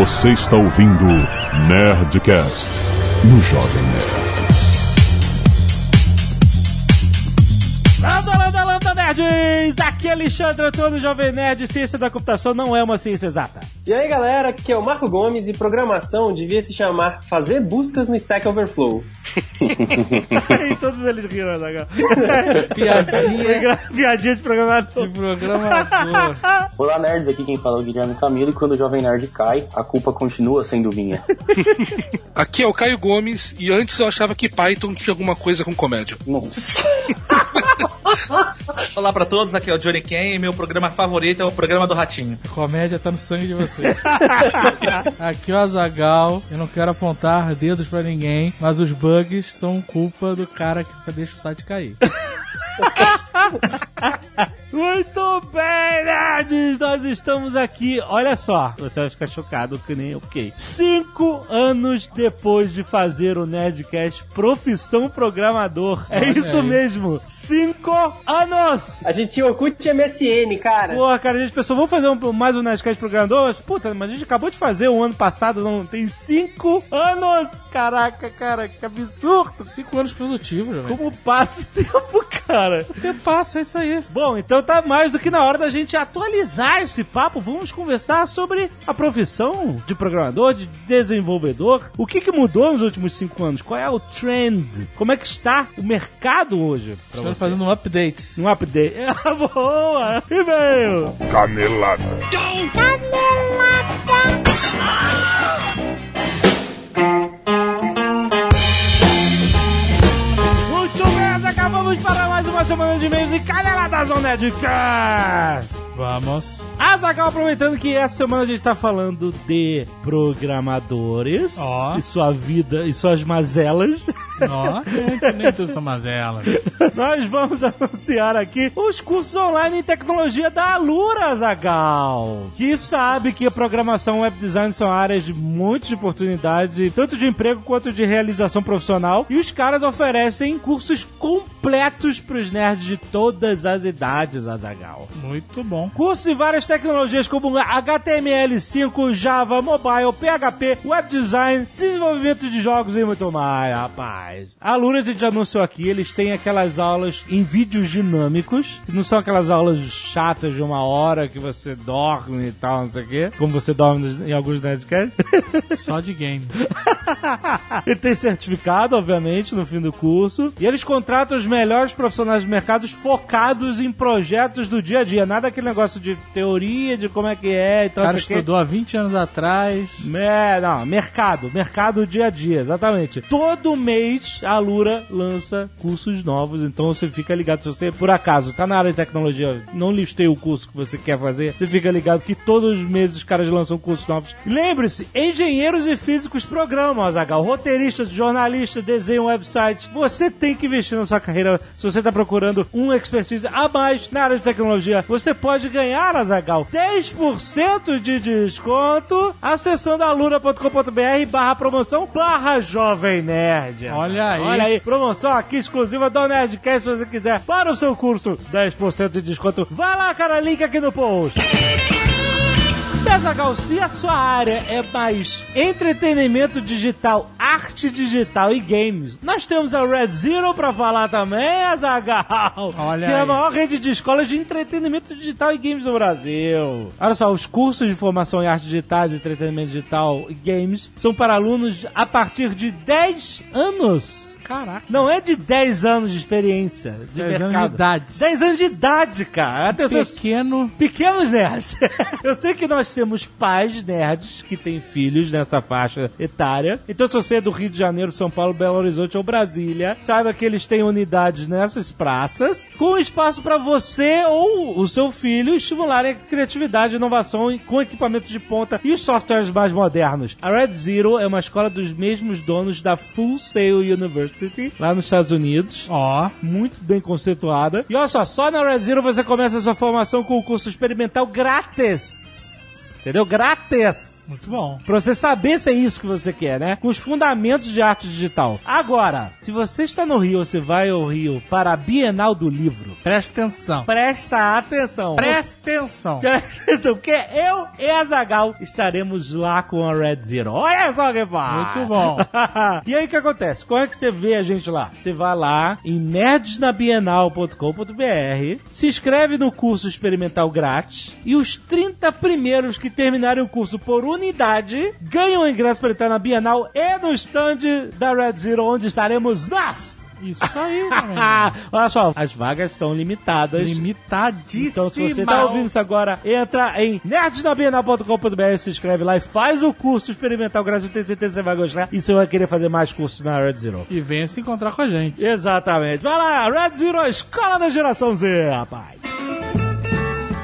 Você está ouvindo Nerdcast no Jovem Nerd. Landa, landa, landa, nerds! Aqui é Alexandre Antônio, Jovem Nerd. Ciência da computação não é uma ciência exata. E aí galera, aqui é o Marco Gomes e programação devia se chamar Fazer Buscas no Stack Overflow. e todos eles riram, Zagal. Piadinha Piadinha de programador. de programador. Olá, nerds. Aqui quem fala é o Guilherme Camilo. E quando o Jovem Nerd cai, a culpa continua sendo minha. Aqui é o Caio Gomes e antes eu achava que Python tinha alguma coisa com comédia. Nossa. Olá pra todos, aqui é o Johnny Ken e meu programa favorito é o programa do Ratinho. A comédia tá no sangue de você. Aqui é o Azagal. Eu não quero apontar dedos pra ninguém, mas os bugs são culpa do cara que deixa o site cair. Muito bem, nerds! Nós estamos aqui. Olha só, você vai ficar chocado que nem eu fiquei. Cinco anos depois de fazer o Nerdcast Profissão Programador. É Olha isso aí. mesmo. Cinco anos! A gente tinha Orkut e MSN, cara. Porra, cara, a gente pensou, vamos fazer um- mais um Nerdcast Programador? Mas, puta, mas a gente acabou de fazer um ano passado, não tem cinco anos! Caraca, cara, que absurdo! Cinco anos produtivos, velho. Como passa o tempo, cara? O tempo passa, é isso aí. Bom, então tá mais do que na hora da gente atualizar esse papo. Vamos conversar sobre a profissão de programador, de desenvolvedor. O que, que mudou nos últimos cinco anos? Qual é o trend? Como é que está o mercado hoje? Pra Estamos você? fazendo um update. um update. Ah, boa! E-mail! Canelada. Muito acabamos para mais uma semana de e-mails e caneladas ao Nerdcast! Vamos. Azaghal, aproveitando que essa semana a gente tá falando de programadores Ó. e sua vida e suas mazelas. Ó, nem, nem tudo são mazelas. Nós vamos anunciar aqui os cursos online em tecnologia da Alura, Zagal. Que sabe que a programação e web design são áreas de muitas oportunidades, tanto de emprego quanto de realização profissional. E os caras oferecem cursos completos para os nerds de todas as idades, Azagal. Muito bom. Cursos em várias tecnologias como HTML5, Java, Mobile, PHP, Web Design, desenvolvimento de jogos e muito mais, rapaz. A Lura a gente já anunciou aqui, eles têm aquelas aulas em vídeos dinâmicos, que não são aquelas aulas chatas de uma hora que você dorme e tal, não sei o quê, como você dorme em alguns Nerdcasts. Só de game. Ele tem certificado, obviamente, no fim do curso. E eles contratam os melhores profissionais do mercado focados em projetos do dia a dia. Nada aquele negócio de teoria, de como é que é e tal. cara o quê. estudou há 20 anos atrás. É, não, mercado, mercado dia a dia, exatamente. Todo mês a Lura lança cursos novos, então você fica ligado. Se você, por acaso, tá na área de tecnologia, não listei o curso que você quer fazer, você fica ligado que todos os meses os caras lançam cursos novos. Lembre-se, engenheiros e físicos programam, Azagal, roteiristas, jornalistas, desenham websites. Você tem que investir na sua carreira. Se você tá procurando um expertise a mais na área de tecnologia, você pode ganhar, Azagal, 10% de desconto acessando alura.com.br barra promoção barra jovem nerd. Olha aí. Olha aí, promoção aqui exclusiva do Nerdcast se você quiser para o seu curso, 10% de desconto. Vai lá, cara, link aqui no post. Pesagal, se a sua área é mais entretenimento digital, arte digital e games, nós temos a Red Zero pra falar também, Azagal. Olha que é a aí. maior rede de escolas de entretenimento digital e games do Brasil. Olha só, os cursos de formação em arte digital, de entretenimento digital e games são para alunos a partir de 10 anos. Caraca. Não é de 10 anos de experiência de 10 anos mercado. de idade. 10 anos de idade, cara. Atenção, Pequeno. Pequenos nerds. Eu sei que nós temos pais nerds que têm filhos nessa faixa etária. Então, se você é do Rio de Janeiro, São Paulo, Belo Horizonte ou Brasília, saiba que eles têm unidades nessas praças com espaço para você ou o seu filho estimularem a criatividade e inovação com equipamentos de ponta e os softwares mais modernos. A Red Zero é uma escola dos mesmos donos da Full Sail University, lá nos Estados Unidos Ó. muito bem conceituada. E olha só, só na Red Zero você começa a sua formação com o curso experimental grátis. Entendeu? Grátis. Muito bom. Pra você saber se é isso que você quer, né? Com os fundamentos de arte digital. Agora, se você está no Rio, você vai ao Rio para a Bienal do Livro. Presta atenção. Presta atenção. Presta atenção. Presta atenção, porque eu e a Zagal estaremos lá com a Red Zero. Olha só que pá! Muito bom. e aí o que acontece? Como é que você vê a gente lá? Você vai lá em nerdsnabienal.com.br, se inscreve no curso experimental grátis e os 30 primeiros que terminarem o curso por unidade ganham o ingresso para entrar na Bienal e no stand da Red Zero, onde estaremos nós. Isso aí. Olha só, as vagas são limitadas. Limitadíssimo. Então, se você tá ouvindo isso agora, entra em nerdsnabienal.com.br, se inscreve lá e faz o curso experimental gratuito. Tenho certeza que você vai gostar. E você vai querer fazer mais cursos na Red Zero. E venha se encontrar com a gente. Exatamente. Vai lá, Red Zero, a escola da geração Z, rapaz.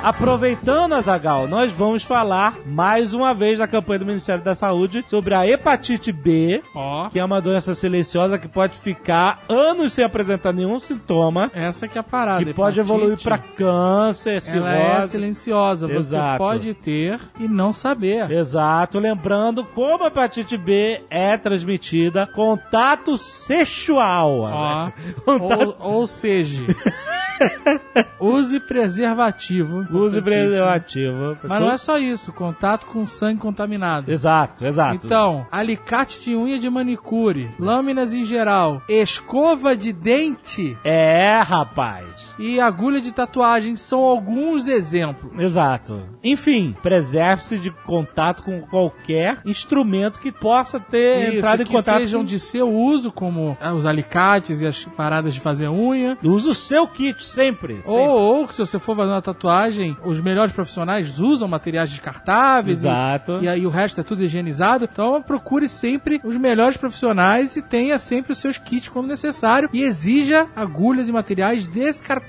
Aproveitando, Azagal, nós vamos falar mais uma vez da campanha do Ministério da Saúde sobre a hepatite B, Ó, que é uma doença silenciosa que pode ficar anos sem apresentar nenhum sintoma. essa que é a parada. Que pode Hepatite, evoluir pra câncer, Ela é cirrose. silenciosa. Você Exato. pode ter e não saber. Exato, lembrando como a hepatite B é transmitida, contato sexual. Ó, né? Ou, ou seja, use preservativo. Use preservativo. Mas não é só isso, contato com sangue contaminado. Exato, exato. Então, alicate de unha de manicure, lâminas em geral, escova de dente É, rapaz. E agulha de tatuagem são alguns exemplos. Exato. Enfim, preserve-se de contato com qualquer instrumento que possa ter Isso, entrado em que contato sejam com... de seu uso, como ah, os alicates e as paradas de fazer unha. Usa o seu kit sempre. sempre. Ou, ou que se você for fazer uma tatuagem, os melhores profissionais usam materiais descartáveis. Exato. E, aí o resto é tudo higienizado. Então procure sempre os melhores profissionais e tenha sempre os seus kits quando necessário. E exija agulhas e materiais descartáveis.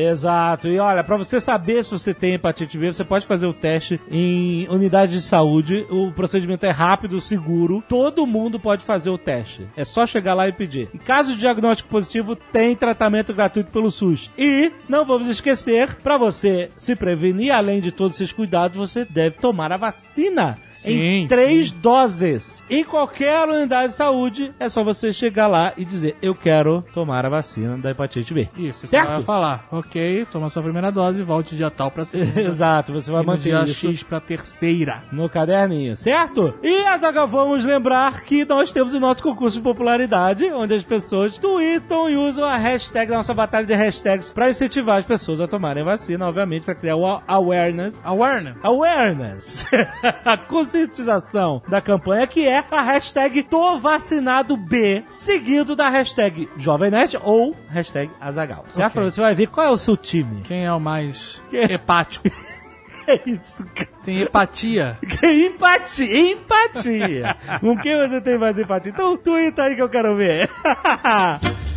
Exato. E olha, pra você saber se você tem hepatite B, você pode fazer o teste em unidade de saúde. O procedimento é rápido, seguro. Todo mundo pode fazer o teste. É só chegar lá e pedir. Em caso de diagnóstico positivo, tem tratamento gratuito pelo SUS. E não vamos esquecer, pra você se prevenir, além de todos esses cuidados, você deve tomar a vacina Sim, em três doses. Em qualquer unidade de saúde, é só você chegar lá e dizer: Eu quero tomar a vacina da hepatite B. Isso, certo? Vai falar, ok, toma sua primeira dose, volte dia tal pra segunda. Exato, você vai e manter dia isso X pra terceira. no caderninho, certo? E, Azaghal, vamos lembrar que nós temos o nosso concurso de popularidade, onde as pessoas tweetam e usam a hashtag, a nossa batalha de hashtags, pra incentivar as pessoas a tomarem vacina, obviamente, pra criar o awareness. Awareness. Awareness, a conscientização da campanha, que é a hashtag Tô Vacinado B, seguido da hashtag Jovem Nerd ou hashtag Azagal. Certo? Ok. Você vai ver qual é o seu time. Quem é o mais Que- hepático? É isso, cara. Tem empatia. Empatia, empatia. Com quem você tem mais empatia? Então, tuita aí que eu quero ver.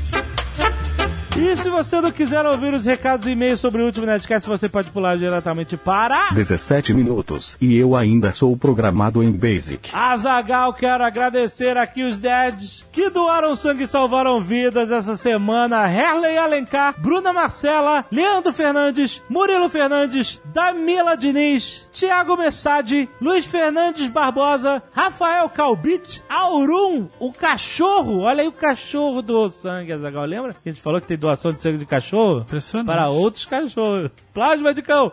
E se você não quiser ouvir os recados e e-mails sobre o último Nerdcast, você pode pular diretamente para... 17 minutos, e eu ainda sou programado em Basic. Azagal, quero agradecer aqui os dads que doaram sangue e salvaram vidas essa semana. Herley Alencar, Bruna Marcela, Leandro Fernandes, Murilo Fernandes, Damila Diniz, Tiago Messadi, Luiz Fernandes Barbosa, Rafael Calbit, Aurum, o cachorro. Olha aí o cachorro do sangue, Azagal. Lembra a gente falou que tem doação de sangue de cachorro? Impressionante. Para outros cachorros. Plasma de cão.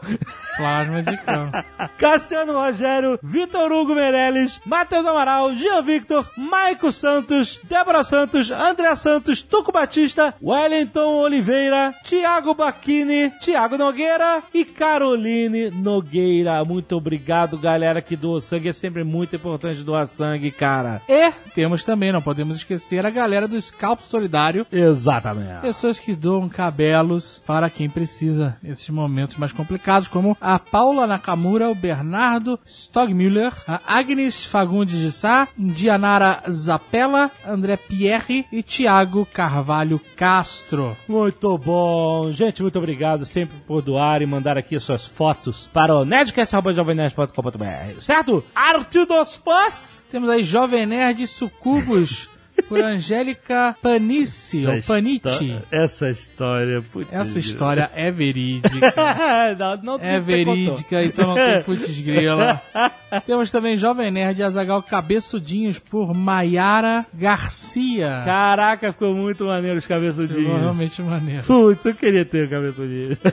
Plasma de cão. Cassiano Rogério, Vitor Hugo Meirelles, Matheus Amaral, Jean Victor, Maico Santos, Débora Santos, André Santos, Tuco Batista, Wellington Oliveira, Tiago Bacchini, Tiago Nogueira e Caroline Nogueira. Muito obrigado, galera que doou sangue. É sempre muito importante doar sangue, cara. E temos também, não podemos esquecer, a galera do Scalpo Solidário. Exatamente. Pessoas que doam cabelos para quem precisa nesses momentos mais complicados, como a Paula Nakamura, o Bernardo Stogmüller, a Agnes Fagundes de Sá, Dianara Zapella, André Pierre e Tiago Carvalho Castro. Muito bom. Gente, muito obrigado sempre por doar e mandar aqui suas fotos para o nerdcast.jovemnerd.com.br. Certo? Arte dos fãs. Temos aí Jovem Nerd Sucubus por Angélica Panici, ou Panici. Essa história, putz. Essa história é verídica. não, não É verídica, então não tem putz grila. Temos também Jovem Nerd e Azagal Cabeçudinhos por Maiara Garcia. Caraca, ficou muito maneiro os cabeçudinhos. Ficou realmente maneiro. Putz, eu queria ter cabeçudinhos.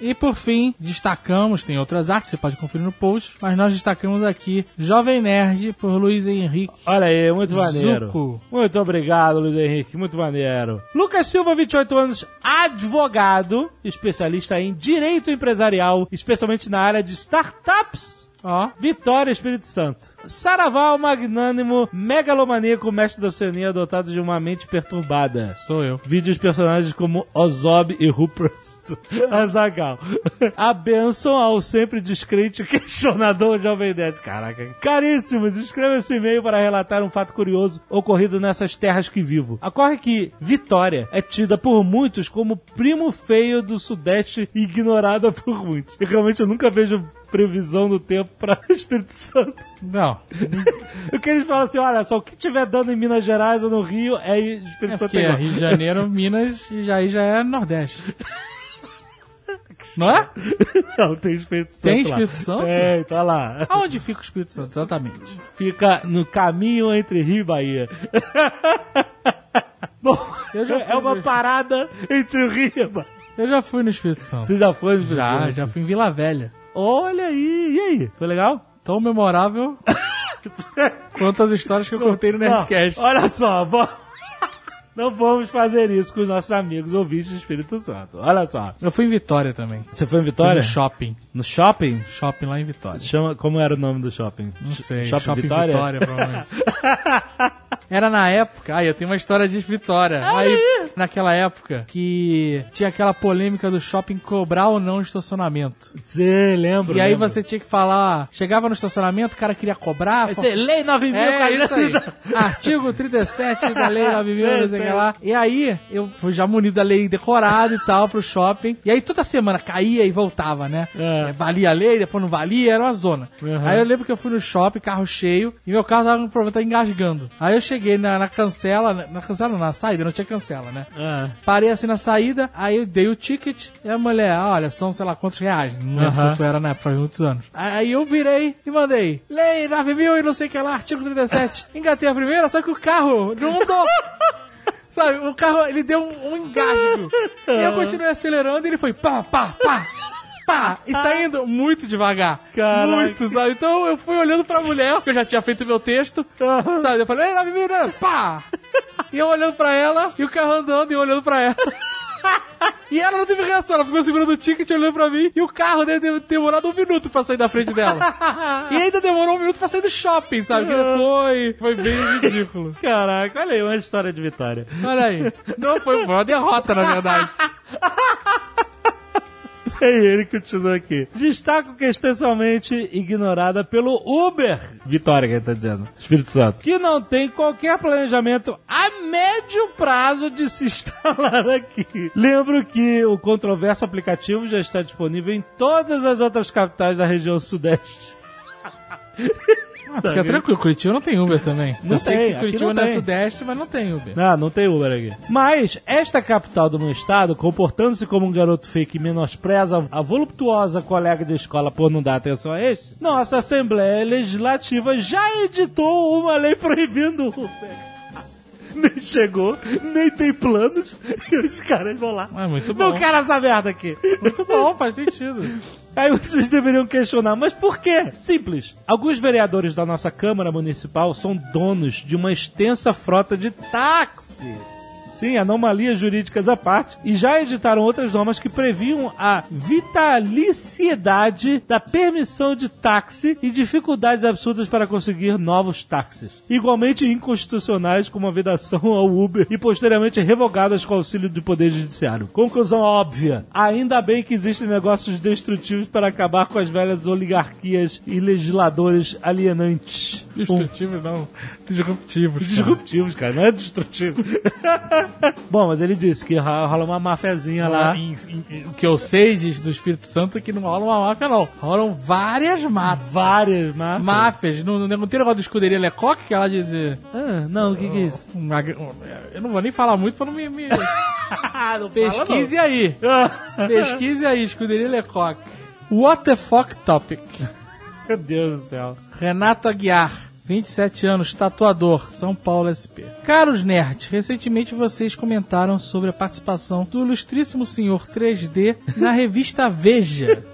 E por fim, destacamos, tem outras artes, você pode conferir no post, mas nós destacamos aqui Jovem Nerd por Luiz Henrique. Olha aí, muito maneiro. Zuco. Muito obrigado, Luiz Henrique, muito maneiro. Lucas Silva, 28 anos, advogado, especialista em direito empresarial, especialmente na área de startups. Ó, Vitória, Espírito Santo. Saraval, magnânimo, megalomaníaco, mestre da Oceania, dotado de uma mente perturbada. sou eu. Vídeos personagens como Ozob e Rupert Azagal. A benção ao sempre descrente questionador Jovem Nerd. Caraca. Caríssimos, escreva esse e-mail para relatar um fato curioso ocorrido nessas terras que vivo. Ocorre que Vitória é tida por muitos como primo feio do Sudeste ignorada por muitos. E realmente eu nunca vejo previsão do tempo para Espírito Santo. Não, O que eles falam assim, olha só, o que tiver dando em Minas Gerais ou no Rio é Espírito é Santo igual. Rio de Janeiro, Minas, e já, aí já é Nordeste. Não é? Não, tem Espírito Santo Tem lá. Espírito Santo? Tem, tá lá. Aonde fica o Espírito Santo, exatamente? Fica no caminho entre Rio e Bahia. Bom, Eu já é uma no- parada entre o Rio e Bahia. Eu já fui no Espírito Santo. Você já foi no Espírito Já, Santo? já fui em Vila Velha. Olha aí, e aí? Foi legal? Tão memorável quanto as histórias que eu contei no Nerdcast. Não, olha só, vamos... não vamos fazer isso com os nossos amigos ouvintes do Espírito Santo. Olha só. Eu fui em Vitória também. Você foi em Fui Vitória? no shopping. No shopping? Shopping lá em Vitória. Chama, como era o nome do shopping? Não sei. Shopping, Vitória? provavelmente. Era na época. Aí, eu tenho uma história de Vitória. Aí, naquela época, que tinha aquela polêmica do shopping cobrar ou não estacionamento. Você lembra? E aí lembro. você tinha que falar. Chegava no estacionamento, o cara queria cobrar. Aí você, Lei 9 mil, É, cara. isso aí. Artigo 37 da lei 9 mil, Sei, que lá. E aí, eu fui já munido da lei decorado e tal pro shopping. E aí toda semana caía e voltava, né? É. É, Valia a lei, depois não valia, era uma zona. Uhum. Aí eu lembro que eu fui no shopping, carro cheio, e meu carro tava com problema, tava engasgando. Aí eu cheguei na, na cancela, na, na cancela, não, na saída, não tinha cancela, né? Ah, Parei assim na saída, aí eu dei o ticket, e a mulher, "Ah, olha, são sei lá quantos reais. Não lembro Aham. quanto era na época, faz muitos anos. Aí eu virei e mandei, lei 9 mil e não sei o que lá, artigo 37. Engatei a primeira, só que o carro não andou. Sabe, o carro, ele deu um, um engasgo. E eu continuei acelerando e ele foi pá, pá, pá. Pá, e saindo muito devagar. Caraca. Muito, sabe? Então eu fui olhando pra mulher, que eu já tinha feito meu texto, sabe? Eu falei, ei, 9 mil, né? pá! E eu olhando pra ela, e o carro andando e eu olhando pra ela. E ela não teve reação, ela ficou segurando o ticket olhando pra mim, e o carro deve ter demorado um minuto pra sair da frente dela. E ainda demorou um minuto pra sair do shopping, sabe? Que foi, foi bem ridículo. Caraca, olha aí, uma história de vitória. Olha aí. Não foi uma derrota, na verdade. E aí, ele continua aqui. Destaco que é especialmente ignorada pelo Uber. Vitória, que ele tá dizendo. Espírito Santo. Que não tem qualquer planejamento a médio prazo de se instalar aqui. Lembro que o controverso aplicativo já está disponível em todas as outras capitais da região sudeste. Ah, fica tranquilo, Curitiba não tem Uber também. Não Eu sei que Curitiba não é tem. sudeste, mas não tem Uber. Ah, não tem Uber aqui. Mas esta capital do meu estado, comportando-se como um garoto fake e menospreza a voluptuosa colega de escola por não dar atenção a este, nossa Assembleia Legislativa já editou uma lei proibindo o Uber. Nem chegou, nem tem planos, e os caras vão lá. É muito bom. Não quero essa merda aqui. Muito bom, faz sentido. Aí vocês deveriam questionar, mas por quê? Simples. Alguns vereadores da nossa Câmara Municipal são donos de uma extensa frota de táxis. Sim, anomalias jurídicas à parte, e já editaram outras normas que previam a vitaliciedade da permissão de táxi e dificuldades absurdas para conseguir novos táxis. Igualmente inconstitucionais como a vedação ao Uber e posteriormente revogadas com auxílio do Poder Judiciário. Conclusão óbvia. Ainda bem que existem negócios destrutivos para acabar com as velhas oligarquias e legisladores alienantes. Um Destrutivo não, disruptivos. cara. Disruptivos, cara, não é destrutivo. Bom, mas ele disse que ro- rola uma mafiazinha lá. Em- em- O que eu sei de- do Espírito Santo é que não rola uma máfia, não. Rolam várias máfias. Várias máfias. Máfias. Não, não, tem negócio do escuderia Lecoq, que é lá de. de- Ah, não, o que, que é isso? eu não vou nem falar muito pra não me. me- Ah, não Pesquise aí. fala, não. Pesquise aí, escuderia Lecoq. What the fuck topic? Meu Deus do céu. Renato Aguiar, 27 anos, tatuador, São Paulo SP. Caros nerds, recentemente vocês comentaram sobre a participação do ilustríssimo senhor 3D na revista Veja,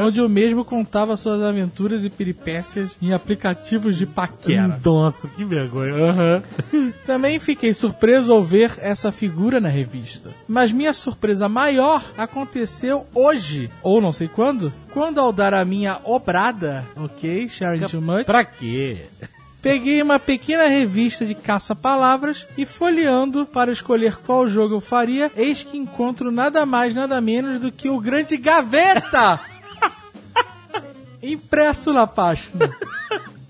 onde o mesmo contava suas aventuras e peripécias em aplicativos de paquera. Nossa, que vergonha. Aham. Também fiquei surpreso ao ver essa figura na revista. Mas minha surpresa maior aconteceu hoje, ou não sei quando, quando ao dar a minha obrada, ok, sharing too much, Pra quê? peguei uma pequena revista de caça-palavras e folheando para escolher qual jogo eu faria, eis que encontro nada mais, nada menos do que o grande Gaveta! Impresso na página.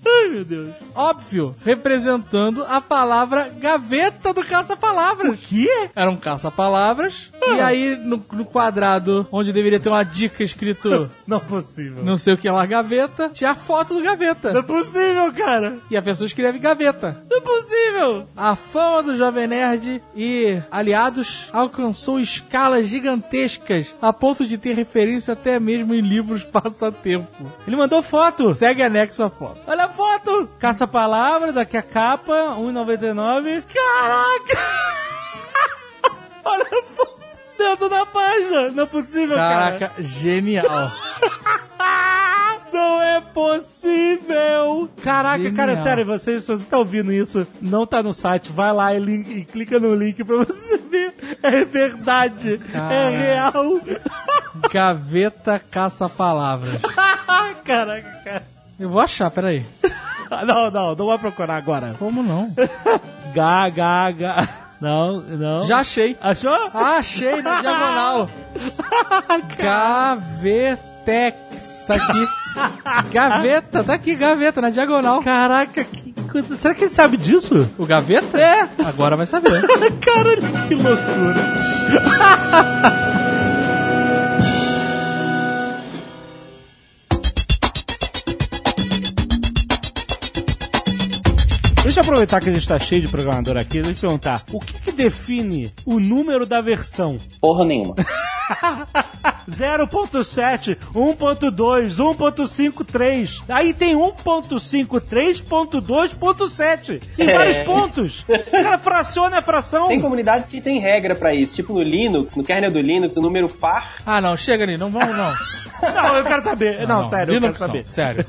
Ai, meu Deus. Óbvio, representando a palavra gaveta do caça-palavras. O quê? Era um caça-palavras. E aí, no, no quadrado onde deveria ter uma dica escrito Não é possível. não sei o que lá, gaveta, tinha a foto do Não é gaveta. possível, cara. E a pessoa escreve gaveta. Não é possível. A fama do Jovem Nerd e aliados alcançou escalas gigantescas a ponto de ter referência até mesmo em livros passatempo. Ele mandou foto. Segue anexo a foto. Olha a foto. Caça-palavra, daqui a capa, 1,99. Caraca. Olha a foto. Dentro da página. Não é possível, cara. Caraca, genial. Não é possível! Caraca, Genial. cara, sério, vocês, se você tá ouvindo isso, não tá no site, vai lá e, link- e clica no link pra você ver. É verdade, é real. Gaveta caça-palavras. Caraca, cara. Eu vou achar, peraí. Não, não, não vai procurar agora. Como não? Gá, gá, gá. Não, não. Já achei. Achou? Ah, achei na diagonal. Gavetex. Tá aqui. Gaveta, tá aqui, gaveta, na diagonal. Caraca, que coisa. Será que ele sabe disso? O gaveta? É. Agora vai saber. Caralho, que loucura. Deixa eu aproveitar que a gente tá cheio de programador aqui, deixa eu te perguntar, o que, que define o número da versão? Porra nenhuma. 0.7, 1.2, 1.53. Aí tem 1.53.2.7. Tem É. vários pontos. O cara fraciona a fração. Tem comunidades que tem regra pra isso, tipo no Linux, no kernel do Linux, o número par. Ah, não, chega ali, não vamos, não. Não, eu quero saber. Não, sério, eu não, quero saber. sério.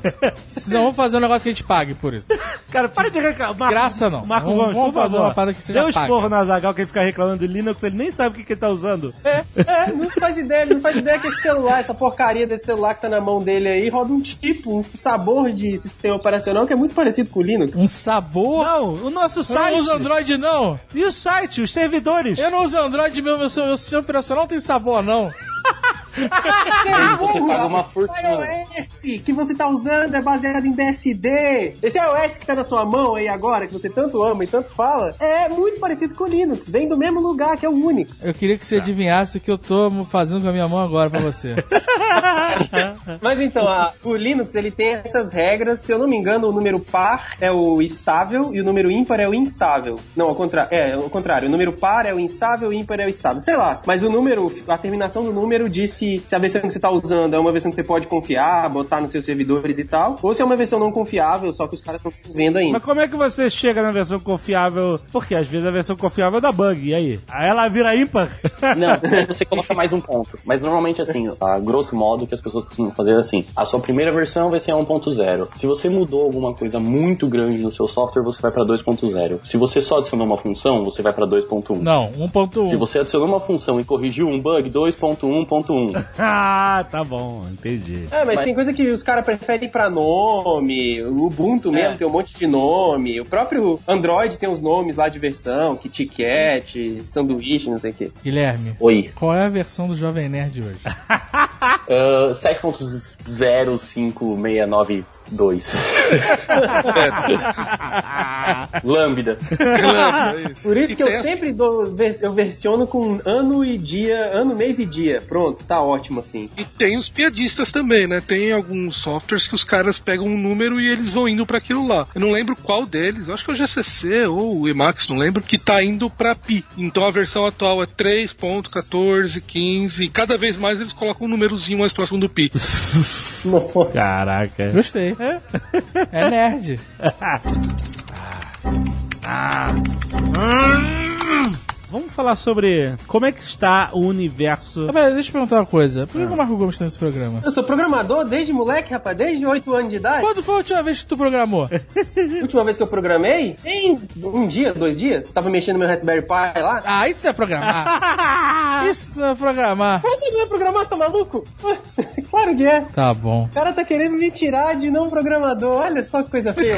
Senão vamos fazer um negócio que a gente pague por isso. Cara, para de reclamar. Graça não. Marco Vamos- Gomes, vamos por fazer favor. uma parada que seja Dê um paga. esporro no Azagal que ele fica reclamando de Linux, ele nem sabe o que, que ele tá usando. É, é, não faz ideia, ele não faz ideia que esse celular, essa porcaria desse celular que tá na mão dele aí, roda um tipo, um sabor de sistema operacional que é muito parecido com o Linux. Um sabor. Não, o nosso Eu site. não uso Android, não. E o site, os servidores. Eu não uso Android, meu, meu, meu sistema operacional não tem sabor, não. Você paga uma fortuna. O iOS que você tá usando é baseado em BSD. Esse iOS que tá na sua mão aí agora, que você tanto ama e tanto fala, é muito parecido com o Linux. Vem do mesmo lugar que é o Unix. Eu queria que você adivinhasse o que eu tô fazendo com a minha mão agora pra você. Mas então, a- o Linux ele tem essas regras. Se eu não me engano, o número par é o estável e o número ímpar é o instável. Não, ao contrário. É, ao contrário. O número par é o instável e o ímpar é o estável. Sei lá. Mas o número, a terminação do número diz se, se a versão que você tá usando é uma versão que você pode confiar, botar nos seus servidores e tal, ou se é uma versão não confiável, só que os caras estão vendo ainda. Mas como é que você chega na versão confiável? Porque às vezes a versão confiável dá bug, e aí? Aí ela vira ímpar? Não, você coloca mais um ponto. Mas normalmente, assim, a grosso modo, o que as pessoas costumam fazer é assim: a sua primeira versão vai ser a 1.0. Se você mudou alguma coisa muito grande no seu software, você vai pra 2.0. Se você só adicionou uma função, você vai pra 2.1. Não, 1.1. Se você adicionou uma função e corrigiu um bug, 2.1.1. ah, tá bom, entendi. É, mas, Mas- tem coisa que os caras preferem pra nome, o Ubuntu mesmo É. tem um monte de nome, o próprio Android tem uns nomes lá de versão, KitKat, sanduíche, não sei o quê. Guilherme, Oi. qual é a versão do Jovem Nerd hoje? Uh, 7.05692. Lambda. Isso. Por isso E que eu as- sempre dou, eu versiono com ano e dia, ano, mês e dia. Pronto, tá ótimo assim. E tem os piadistas também, né? Tem alguns softwares que os caras pegam um número e eles vão indo pra aquilo lá. Eu não lembro qual deles, eu acho que é o GCC ou o Emacs, não lembro, que tá indo pra pi. Então a versão atual é 3.14, 15, e cada vez mais eles colocam um númerozinho mais próximo do pi. Caraca. Gostei. É nerd. Vamos falar sobre como é que está o universo. Ah, pera, deixa eu perguntar uma coisa. Por que que o Marco Gomes tá nesse programa? Eu sou programador desde moleque, rapaz, desde 8 anos de idade. Quando foi a última vez que tu programou? A última vez que eu programei, em um dia, dois dias, tava mexendo no meu Raspberry Pi lá. Ah, isso não é programar. Isso não é programar. Como que não é programar, você tá maluco? claro que é. Tá bom. O cara tá querendo me tirar de não programador. Olha só que coisa feia.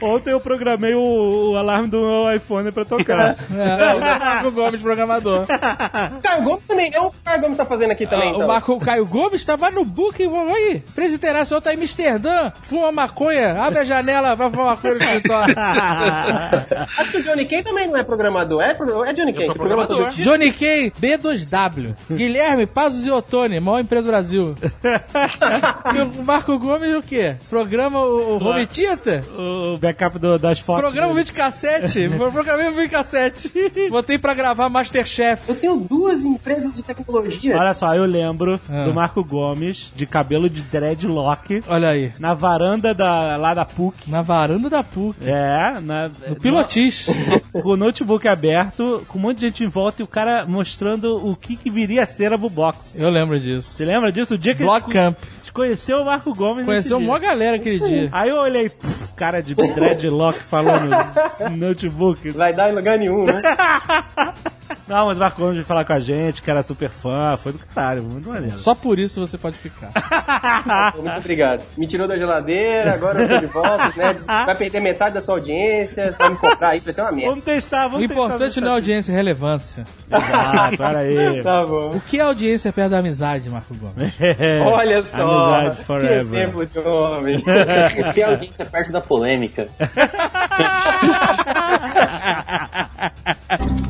Ontem eu programei o, o alarme do meu iPhone pra tocar. É, é o Marco Gomes, programador. Caio Gomes também é o que o Caio Gomes tá fazendo aqui também, Ah, então. O Marco o Caio Gomes tava no booking, vamos aí. Presiteraço, outro tá em Amsterdã, fuma maconha, abre a janela, vai fumar maconha no escritório. Acho que o Johnny Kay também não é programador. É, pro- é Johnny Kay, você programa todo. Johnny Kay, B2W. Guilherme, Pazos e Otone, maior empresa do Brasil. e o Marco Gomes o quê? Programa o, o Home Theater? o backup do- das fotos. Programa dele. vídeo cassete. Programei o vídeo cassete. Botei pra gravar Masterchef. Eu tenho duas empresas de tecnologia. Olha só, eu lembro Ah. do Marco Gomes de cabelo de dreadlock Olha aí. na varanda da, lá da PUC. Na varanda da PUC. É, na, No pilotis. com o notebook aberto, com um monte de gente em volta e o cara mostrando o que, que viria a ser a Bubox. Eu lembro disso. Você lembra disso? O dia que Block ele Camp. co- conheceu o Marco Gomes Conheceu uma galera aquele dia. Aí eu olhei, pff, cara de dreadlock falando no notebook. Vai dar em lugar nenhum, né? Não, mas o Marco Gomes veio falar com a gente, que era super fã, foi do caralho, muito maneiro. Só por isso você pode ficar. Muito obrigado. Me tirou da geladeira, agora eu tô de volta, né? Vai perder metade da sua audiência, você vai me comprar isso, vai ser uma merda. Vamos testar, O vamos importante não é audiência, é relevância. Exato, olha aí. Tá bom. O que é audiência perto da amizade, Marco Gomes? É, Olha só. Amizade Que forever. exemplo de homem. A audiência é perto da polêmica.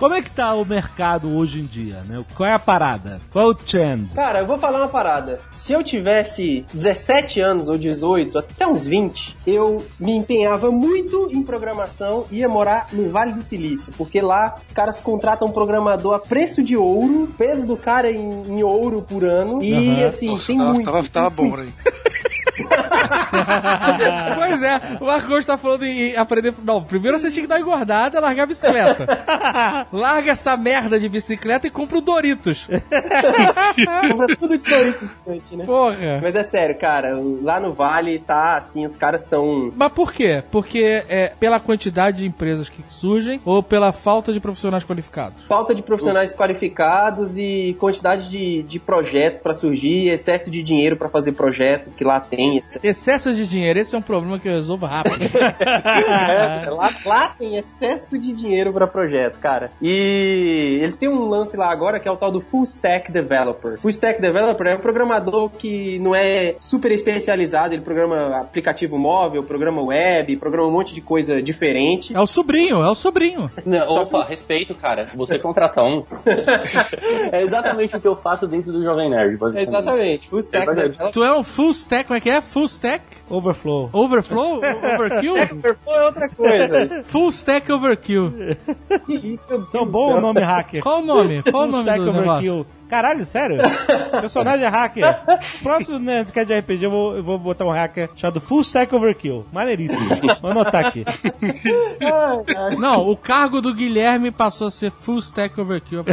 Como é que tá o mercado hoje em dia, né? Qual é a parada? Qual é o trend? Cara, eu vou falar uma parada. Se eu tivesse 17 anos ou 18, até uns 20, eu me empenhava muito em programação e ia morar no Vale do Silício, porque lá os caras contratam um programador a preço de ouro, peso do cara em, em ouro por ano, e Aham. assim, Nossa, tem tava, muito. tava, tava bom aí. pois é, o Marco Gomes tá falando em aprender. Não, primeiro você tinha que dar uma engordada e largar a bicicleta. Larga essa merda de bicicleta e compra o Doritos. Compra tudo de Doritos né? Porra. Mas é sério, cara, lá no Vale tá assim, os caras estão. Mas por quê? Porque é pela quantidade de empresas que surgem ou pela falta de profissionais qualificados? Falta de profissionais qualificados e quantidade de, de projetos pra surgir, excesso de dinheiro pra fazer projeto, que lá tem. Excesso de dinheiro, esse é um problema que eu resolvo rápido. É, lá, lá tem excesso de dinheiro pra projeto, cara. E eles têm um lance lá agora que é o tal do Full Stack Developer. Full Stack Developer é um programador que não é super especializado, ele programa aplicativo móvel, programa web, programa um monte de coisa diferente. É o sobrinho, é o sobrinho. Não, opa, respeito, cara. Você contrata um. é exatamente o que eu faço dentro do Jovem Nerd. basicamente. Exatamente, Full Stack É. Developer. Tu é um full stack, como é que é? Full stack? Overflow. Overflow? Overkill? Pô, é outra coisa. Full stack overkill. Isso é um bom nome hacker. Qual o nome? Qual o Full nome Stack do negócio? Caralho, sério? Personagem é hacker. Próximo Nerdcast de RPG eu vou, eu vou botar um hacker chamado Full Stack Overkill. Maneiríssimo. Vou anotar aqui. Não, o cargo do Guilherme passou a ser full stack overkill.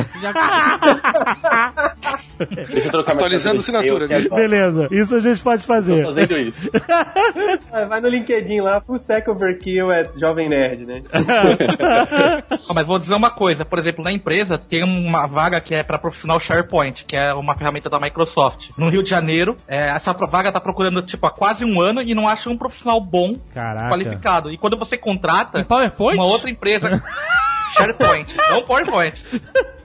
Deixa eu trocar minha Atualizando assinatura de assinatura. Beleza, isso a gente pode Tô fazer. fazendo isso. Vai no LinkedIn lá, Full Stack Overkill é Jovem Nerd, né? Mas vou dizer uma coisa, por exemplo, na empresa tem uma vaga que é para profissional SharePoint, que é uma ferramenta da Microsoft. No Rio de Janeiro, é, essa vaga tá procurando tipo há quase um ano e não acha um profissional bom, Caraca. qualificado. E quando você contrata Em PowerPoint? uma outra empresa, SharePoint, não PowerPoint.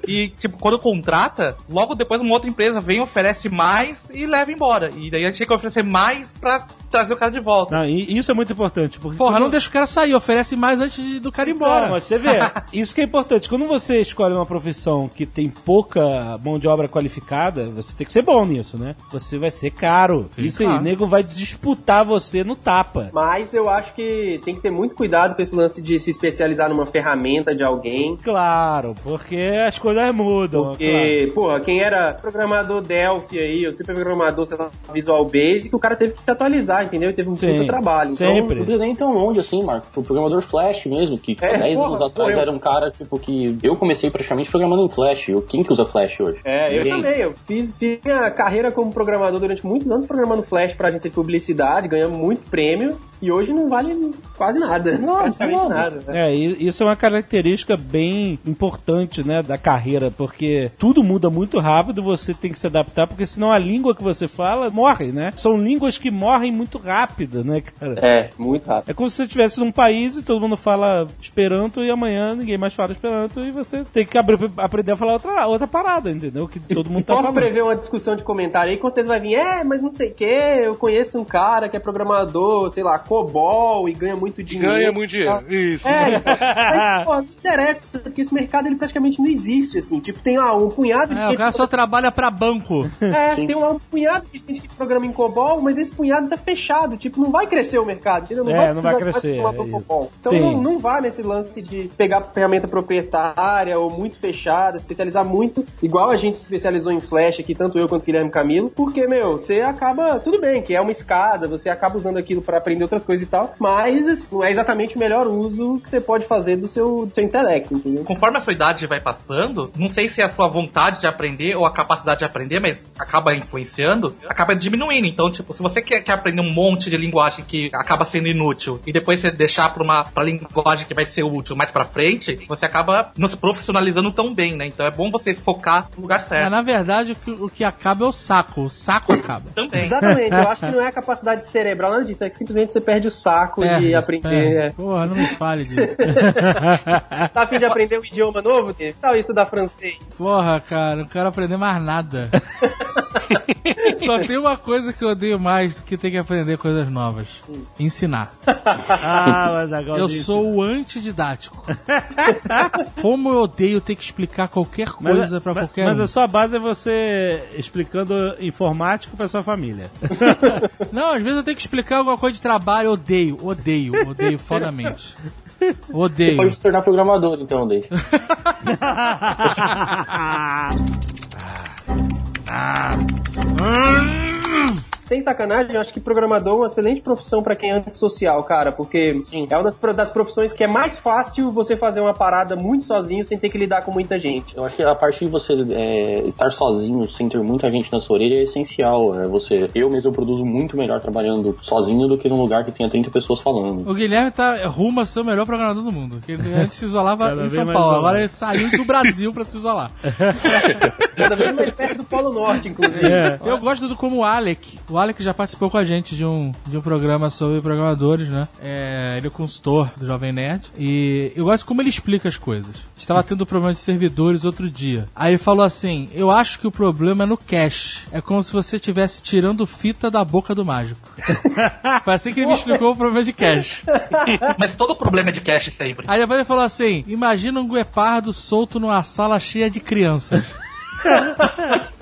E, tipo, quando contrata, logo depois uma outra empresa vem, oferece mais e leva embora. E daí a gente tem que oferecer mais pra trazer o cara de volta. Não, e isso é muito importante. Porque Porra, quando- não deixa o cara sair, oferece mais antes de- do cara ir embora. Não, mas você vê, isso que é importante. Quando você escolhe uma profissão que tem pouca mão de obra qualificada, você tem que ser bom nisso, né? Você vai ser caro. isso aí, claro. o nego vai disputar você no tapa. Mas eu acho que tem que ter muito cuidado com esse lance de se especializar numa ferramenta de alguém. Claro, porque as coisas mudam. Porque, porra, quem era programador Delphi aí, ou super programador, sei lá, Visual Basic, o cara teve que se atualizar, entendeu? E teve um Sim, muito trabalho. Então, sempre. Não precisa nem tão longe assim, Marco. O programador Flash mesmo, que É, 10 porra, anos atrás eu- era um cara, tipo, que eu comecei praticamente programando em Flash. Eu, quem que usa Flash hoje? É, eu Ninguém. também. Eu fiz, fiz minha carreira como programador durante muitos anos programando Flash pra agência de publicidade, ganhamos muito prêmio e hoje não vale quase nada. Não, praticamente não. nada. né? É, isso é uma característica bem importante, né, da carreira, porque tudo muda muito rápido, você tem que se adaptar, porque senão a língua que você fala morre, né? São línguas que morrem muito rápido, né, cara? É, muito rápido. É como se você estivesse num país e todo mundo fala Esperanto e amanhã ninguém mais fala Esperanto e você tem que abrir- aprender a falar outra, outra parada, entendeu? Que todo mundo tá Posso falando. prever uma discussão de comentário aí, com certeza vai vir, é, mas não sei o que, eu conheço um cara que é programador, sei lá, COBOL e ganha muito dinheiro. Ganha muito dinheiro. Isso. É, mas, pô, não interessa, porque esse mercado ele praticamente não existe, assim. Tipo, tem lá um punhado de É, o gente. cara só trabalha pra banco. É, tem lá um punhado de gente que programa em COBOL, mas esse punhado tá fechado. Tipo, não vai crescer o mercado, entendeu? Não É, vai não vai crescer, é. Então não, não vá nesse lance de pegar ferramenta proprietária ou muito fechada, especializar muito, igual a gente se especializou em Flash aqui, tanto eu quanto o Guilherme Camilo, porque, meu, você acaba, tudo bem, que é uma escada, você acaba usando aquilo pra aprender outras coisas e tal, mas assim, não é exatamente o melhor uso que você pode fazer do seu, do seu intelecto, entendeu? Conforme a sua idade vai passando, não sei se é a sua vontade de aprender ou a capacidade de aprender, mas acaba influenciando, acaba diminuindo. Então, tipo, se você quer, quer aprender um monte de linguagem que acaba sendo inútil e depois você deixar pra uma pra linguagem que vai ser útil mais pra frente, você acaba não se profissionalizando tão bem, né? Então é bom você focar no lugar Mas, certo. na verdade, o que, o que acaba é o saco. O saco acaba. Também. Exatamente, eu acho que não é a capacidade cerebral, nada disso, é que simplesmente você perde o saco de Perde, aprender. é. Porra, não me fale disso. Tá a fim de aprender um idioma novo, Tê? Tal estudar francês. Porra, cara, não quero aprender mais nada. Só tem uma coisa que eu odeio mais do que ter que aprender coisas novas: ensinar. Ah, mas agora Eu disse. sou o antididático. Como eu odeio ter que explicar qualquer Mas- coisa pra mas- qualquer Mas um. a sua base é você explicando informática pra sua família. Não, às vezes eu tenho que explicar alguma coisa de trabalho, eu odeio, odeio, odeio fodamente. Odeio. Pode se tornar programador, então, Dave. 아. 음. Sem sacanagem, eu acho que programador é uma excelente profissão pra quem é antissocial, cara, porque é uma das, das profissões que é mais fácil você fazer uma parada muito sozinho sem ter que lidar com muita gente. Eu acho que a parte de você é, estar sozinho, sem ter muita gente na sua orelha, é essencial. É você, eu mesmo eu produzo muito melhor trabalhando sozinho do que num lugar que tenha 30 pessoas falando. O Guilherme tá rumo a ser o melhor programador do mundo. Porque ele antes se isolava Cada em São Paulo. Agora ele saiu do Brasil pra se isolar. Cada vez mais perto do Polo Norte, inclusive. É. Eu gosto do como o Alec. O Alec já participou com a gente de um, de um programa sobre programadores, né? É, ele é consultor do Jovem Nerd. E eu gosto como ele explica as coisas. Estava tendo problema de servidores outro dia. Aí ele falou assim: Eu acho que o problema é no cache. É como se você estivesse tirando fita da boca do mágico. Foi assim que ele me explicou o problema de cache. Mas todo problema é de cache sempre. Aí depois ele falou assim: Imagina um guepardo solto numa sala cheia de crianças.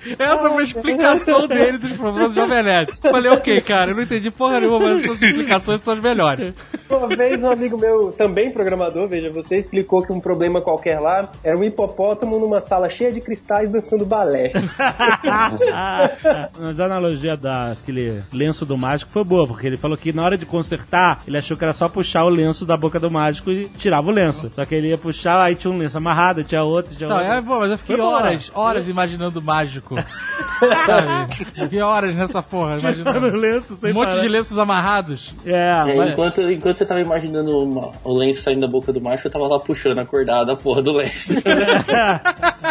Essa foi a explicação dele dos problemas do Jovem Nerd. Falei, ok, cara, eu não entendi porra nenhuma, mas suas explicações são as melhores. Uma vez um amigo meu, também programador, veja, você explicou que um problema qualquer lá era um hipopótamo numa sala cheia de cristais dançando balé. Mas a analogia daquele lenço do mágico foi boa, porque ele falou que na hora de consertar, ele achou que era só puxar o lenço da boca do mágico e tirava o lenço. Só que ele ia puxar, aí tinha um lenço amarrado, tinha outro, tinha Então, outro. é, pô, mas eu fiquei Foi boa. horas, horas imaginando o mágico. Sabe? Fiquei horas nessa porra, o lenço sem Um monte parar. de lenços amarrados. É, E aí, mas- enquanto, enquanto você tava imaginando uma- o lenço saindo da boca do macho, eu tava lá puxando acordado a porra do lenço.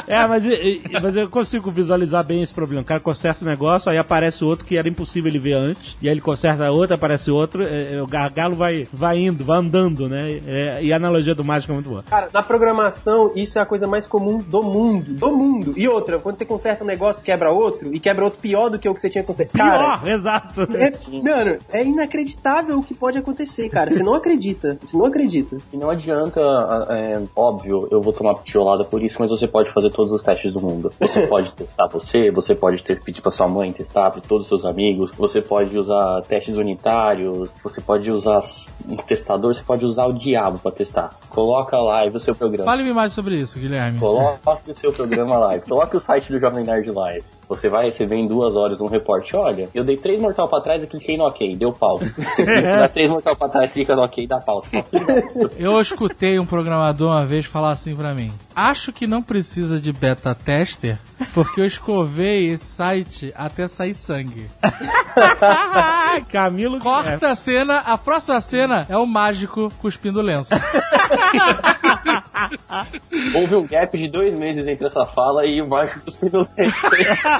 É, mas, e- e- mas eu consigo visualizar bem esse problema. O cara conserta o negócio, aí aparece outro que era impossível ele ver antes. E aí ele conserta outro, aparece outro. é, é, o gargalo vai, vai indo, vai andando, né? É, e a analogia do mágico é muito boa. Cara, na programação, isso é a coisa mais comum do mundo. Do mundo. E outra, quando você conserta um negócio, quebra outro, e quebra outro pior do que o que você tinha consertado. Cara, Pior, exato. é, mano, é inacreditável o que pode acontecer, cara. Você não acredita. Você não acredita. E não adianta, é, óbvio, eu vou tomar tijolada por isso, mas você pode fazer todos os testes do mundo. Você pode testar você, você pode ter, pedir pra sua mãe testar, pra todos os seus amigos, você pode usar testes unitários, você pode usar um testador, você pode usar o diabo pra testar. Coloca lá e o seu programa. Fale-me mais sobre isso, Guilherme. Coloque o seu programa live. Coloque o site do Jovem Nerd live. Você vai receber em duas horas um reporte. Olha, eu dei três mortal pra trás e cliquei no OK, deu pau. Você dá três mortal pra trás, clica no OK, dá pau. Eu escutei um programador uma vez falar assim pra mim: Acho que não precisa de beta tester, porque eu escovei esse site até sair sangue. Camilo. Corta a cena, a próxima cena é o mágico cuspindo lenço. Houve um gap de dois meses entre essa fala e o Marco cuspindo leite.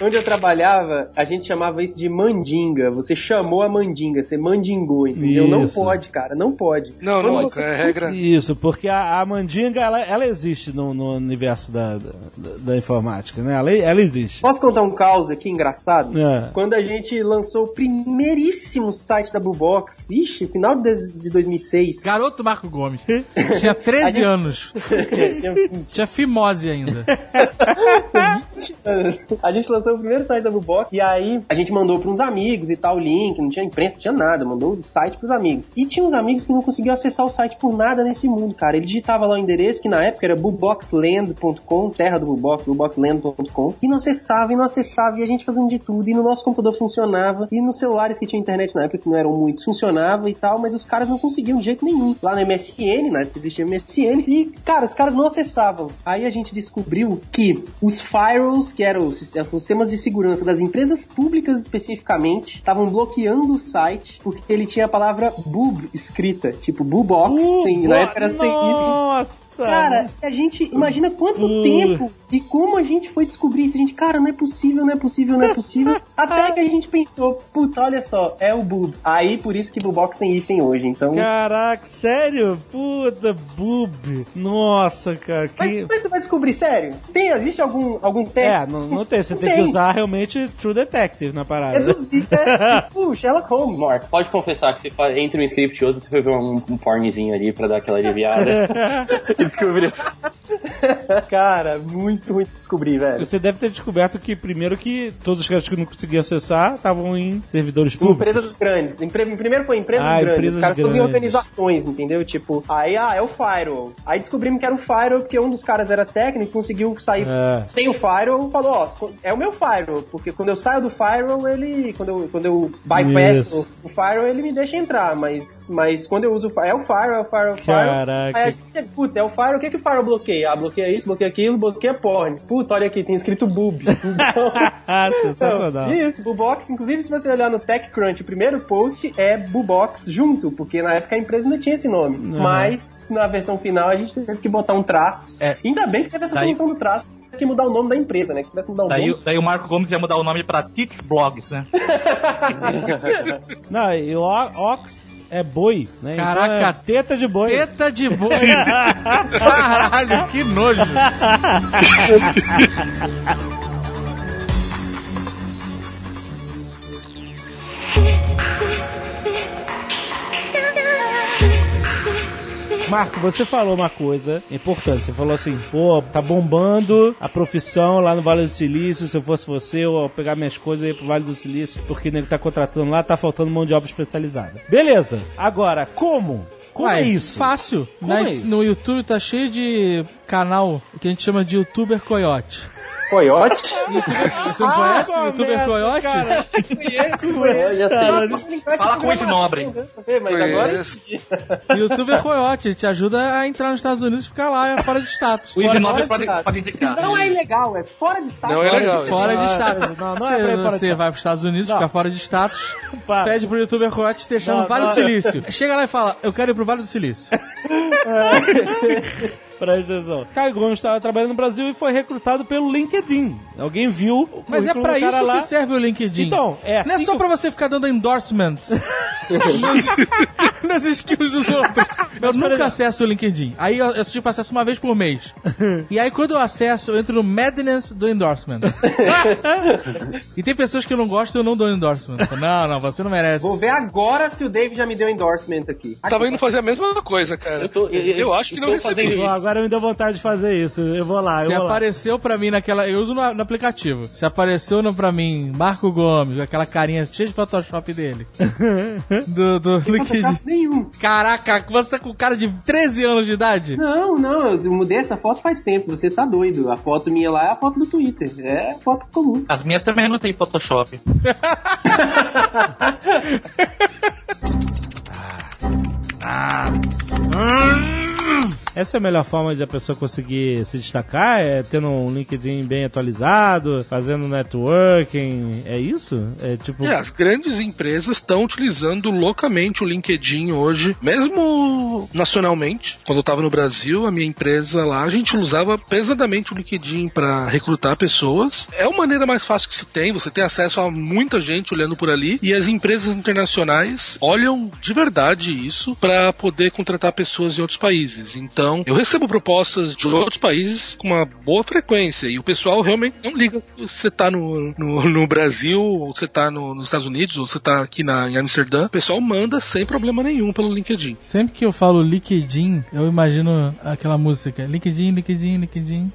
Onde eu trabalhava, a gente chamava isso de mandinga. Você chamou a mandinga, você mandingou, entendeu? Não Isso. pode, cara, não pode. Não, Quando não, você- é regra. Isso, porque a, a mandinga, ela, ela existe no, no universo da, da, da informática, né? Ela, ela existe. Posso contar um caos aqui engraçado? É. Quando a gente lançou o primeiríssimo site da Bluebox, ixi, final de, de 2006. Garoto Marco Gomes. Tinha 13 A gente- anos. Tinha Tinha fimose ainda. a gente lançou o primeiro site da Bluebox e aí a gente mandou para uns amigos e tal o link, não tinha imprensa, não tinha nada, mandou o site pros amigos. E tinha uns amigos que não conseguiam acessar o site por nada nesse mundo, cara. Ele digitava lá o endereço que na época era blueboxland.com, terra do Bluebox, blueboxland.com, e não acessava e não acessava e a gente fazendo de tudo e no nosso computador funcionava e nos celulares que tinham internet na época que não eram muitos funcionava e tal, mas os caras não conseguiam de jeito nenhum. Lá no MSN, na época existia MSN e, cara, os caras não acessavam. Aí a gente descobriu que os firewalls, que eram os os sistemas de segurança das empresas públicas especificamente, estavam bloqueando o site porque ele tinha a palavra boob escrita, tipo boobox, sem, na época era sem Nossa! Cara, a gente imagina quanto Uh. tempo e como a gente foi descobrir isso. A gente, cara, não é possível, não é possível, não é possível. Até que a gente pensou, puta, olha só, é o boob. Aí por isso que Boobox tem hífen hoje. Então. Caraca, sério? Puta, boob. Nossa, cara. Mas Que... como é que você vai descobrir, sério? Tem, existe algum, algum É, teste? não, não tem. Você Não tem, que tem. usar realmente True Detective na parada. Reduzir, é, tipo, Sherlock Holmes. Marco, pode confessar que você faz, entre um script e outro, você foi ver um, um pornzinho ali pra dar aquela aliviada. descobriu. Cara, muito ruim de descobrir, velho. Você deve ter descoberto que, primeiro, que todos os caras que não conseguiam acessar estavam em servidores públicos. Empresas grandes. Empre- Primeiro foi empresas Ah, grandes. empresas Os caras todos em grandes. organizações, entendeu? Tipo, aí, ah, é o Firewall. Aí descobrimos que era o Firewall porque um dos caras era técnico, conseguiu sair É. sem o Firewall e falou, ó, é o meu Firewall. Porque quando eu saio do Firewall, ele... Quando eu, quando eu bypass o, o Firewall, ele me deixa entrar. Mas, mas quando eu uso o Firewall, é o Firewall, é o Firewall, o Firewall. Caraca. Aí a gente, puta, é o Firewall. O que, que o Firewall bloqueia? Ah, bloqueia isso, bloqueia aquilo, bloqueia porn. Puta, olha aqui, tem escrito boob. Então... ah, sensacional. Então, isso, Bubox, inclusive se você olhar no TechCrunch, o primeiro post é Bubox junto, porque na época a empresa não tinha esse nome. Mas na versão final a gente teve que botar um traço. É. Ainda bem que teve essa Daí- solução do traço. Que mudar o nome da empresa, né? Que se tivesse que mudar o Daí, nome. daí o Marco Gomes ia mudar o nome pra Teach Blogs, né? Não, e o Ox é boi, né? Então Caraca. é teta de boi. Teta de boi. Caralho, que nojo. Marco, você falou uma coisa importante. Você falou assim, pô, tá bombando a profissão lá no Vale do Silício. Se eu fosse você, eu ia pegar minhas coisas e ir pro Vale do Silício, porque nego tá contratando lá, tá faltando mão de obra especializada. Beleza. Agora, como? Como Ué, é isso? Fácil. Como é isso? No YouTube tá cheio de canal que a gente chama de YouTuber Coyote. Coyote? Você não conhece Ah, o youtuber merda, Coyote? cara. É, sei. Fala com esse nobre. Mas agora Conheço. Youtuber Coyote, ele te ajuda a entrar nos Estados Unidos e ficar lá fora de status. O de pode, pode indicar. Não é ilegal, é fora de estado. Não é legal. Fora de status. não, não é pra ir fora de você status. vai para os Estados Unidos, Não. fica fora de status, Para. pede pro youtuber Coyote te deixar Não, no Vale não. do Silício. Chega lá e fala, eu quero ir pro Vale do Silício. Presta atenção. Caio Gomes estava trabalhando no Brasil e foi recrutado pelo LinkedIn. Alguém viu o Mas é cara isso lá. que serve o LinkedIn. Então, é Não é assim só que pra você ficar dando endorsement nos, nas skills dos outros. Eu nunca acesso o LinkedIn. Aí eu, eu tipo acesso uma vez por mês. E aí quando eu acesso, eu entro no madness do endorsement. e tem pessoas que eu não gosto e eu não dou endorsement. Não, não, você não merece. Vou ver agora se o Dave já me deu endorsement aqui. Tava indo fazer a mesma coisa, cara. Eu tô- eu- eu acho que não recebi. fazendo Pô, agora me deu vontade de fazer isso. Eu vou lá, eu Se vou lá. apareceu pra mim naquela. Eu uso no, no aplicativo. Se apareceu no, pra mim Marco Gomes, aquela carinha cheia de Photoshop dele. do, do nenhum. Caraca, você tá com cara de 13 anos de idade? Não, não, eu mudei essa foto faz tempo, você tá doido. A foto minha lá é a foto do Twitter, é foto comum. As minhas também não tem Photoshop. Essa é a melhor forma de a pessoa conseguir se destacar? É tendo um LinkedIn bem atualizado, fazendo networking, é isso? É tipo... É, as grandes empresas estão utilizando loucamente o LinkedIn hoje, mesmo nacionalmente. Quando eu estava no Brasil, a minha empresa lá, a gente usava pesadamente o LinkedIn para recrutar pessoas. É a maneira mais fácil que se tem, você tem acesso a muita gente olhando por ali e as empresas internacionais olham de verdade isso para poder contratar pessoas em outros países. Então, eu recebo propostas de outros países com uma boa frequência e o pessoal realmente não liga se você tá no, no, no Brasil, ou você tá no- nos Estados Unidos, ou você tá aqui na, em Amsterdã. O pessoal manda sem problema nenhum pelo LinkedIn. Sempre que eu falo LinkedIn, eu imagino aquela música. LinkedIn, LinkedIn, LinkedIn.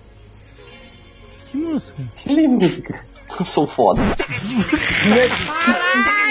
Que música? Que música. Eu sou foda.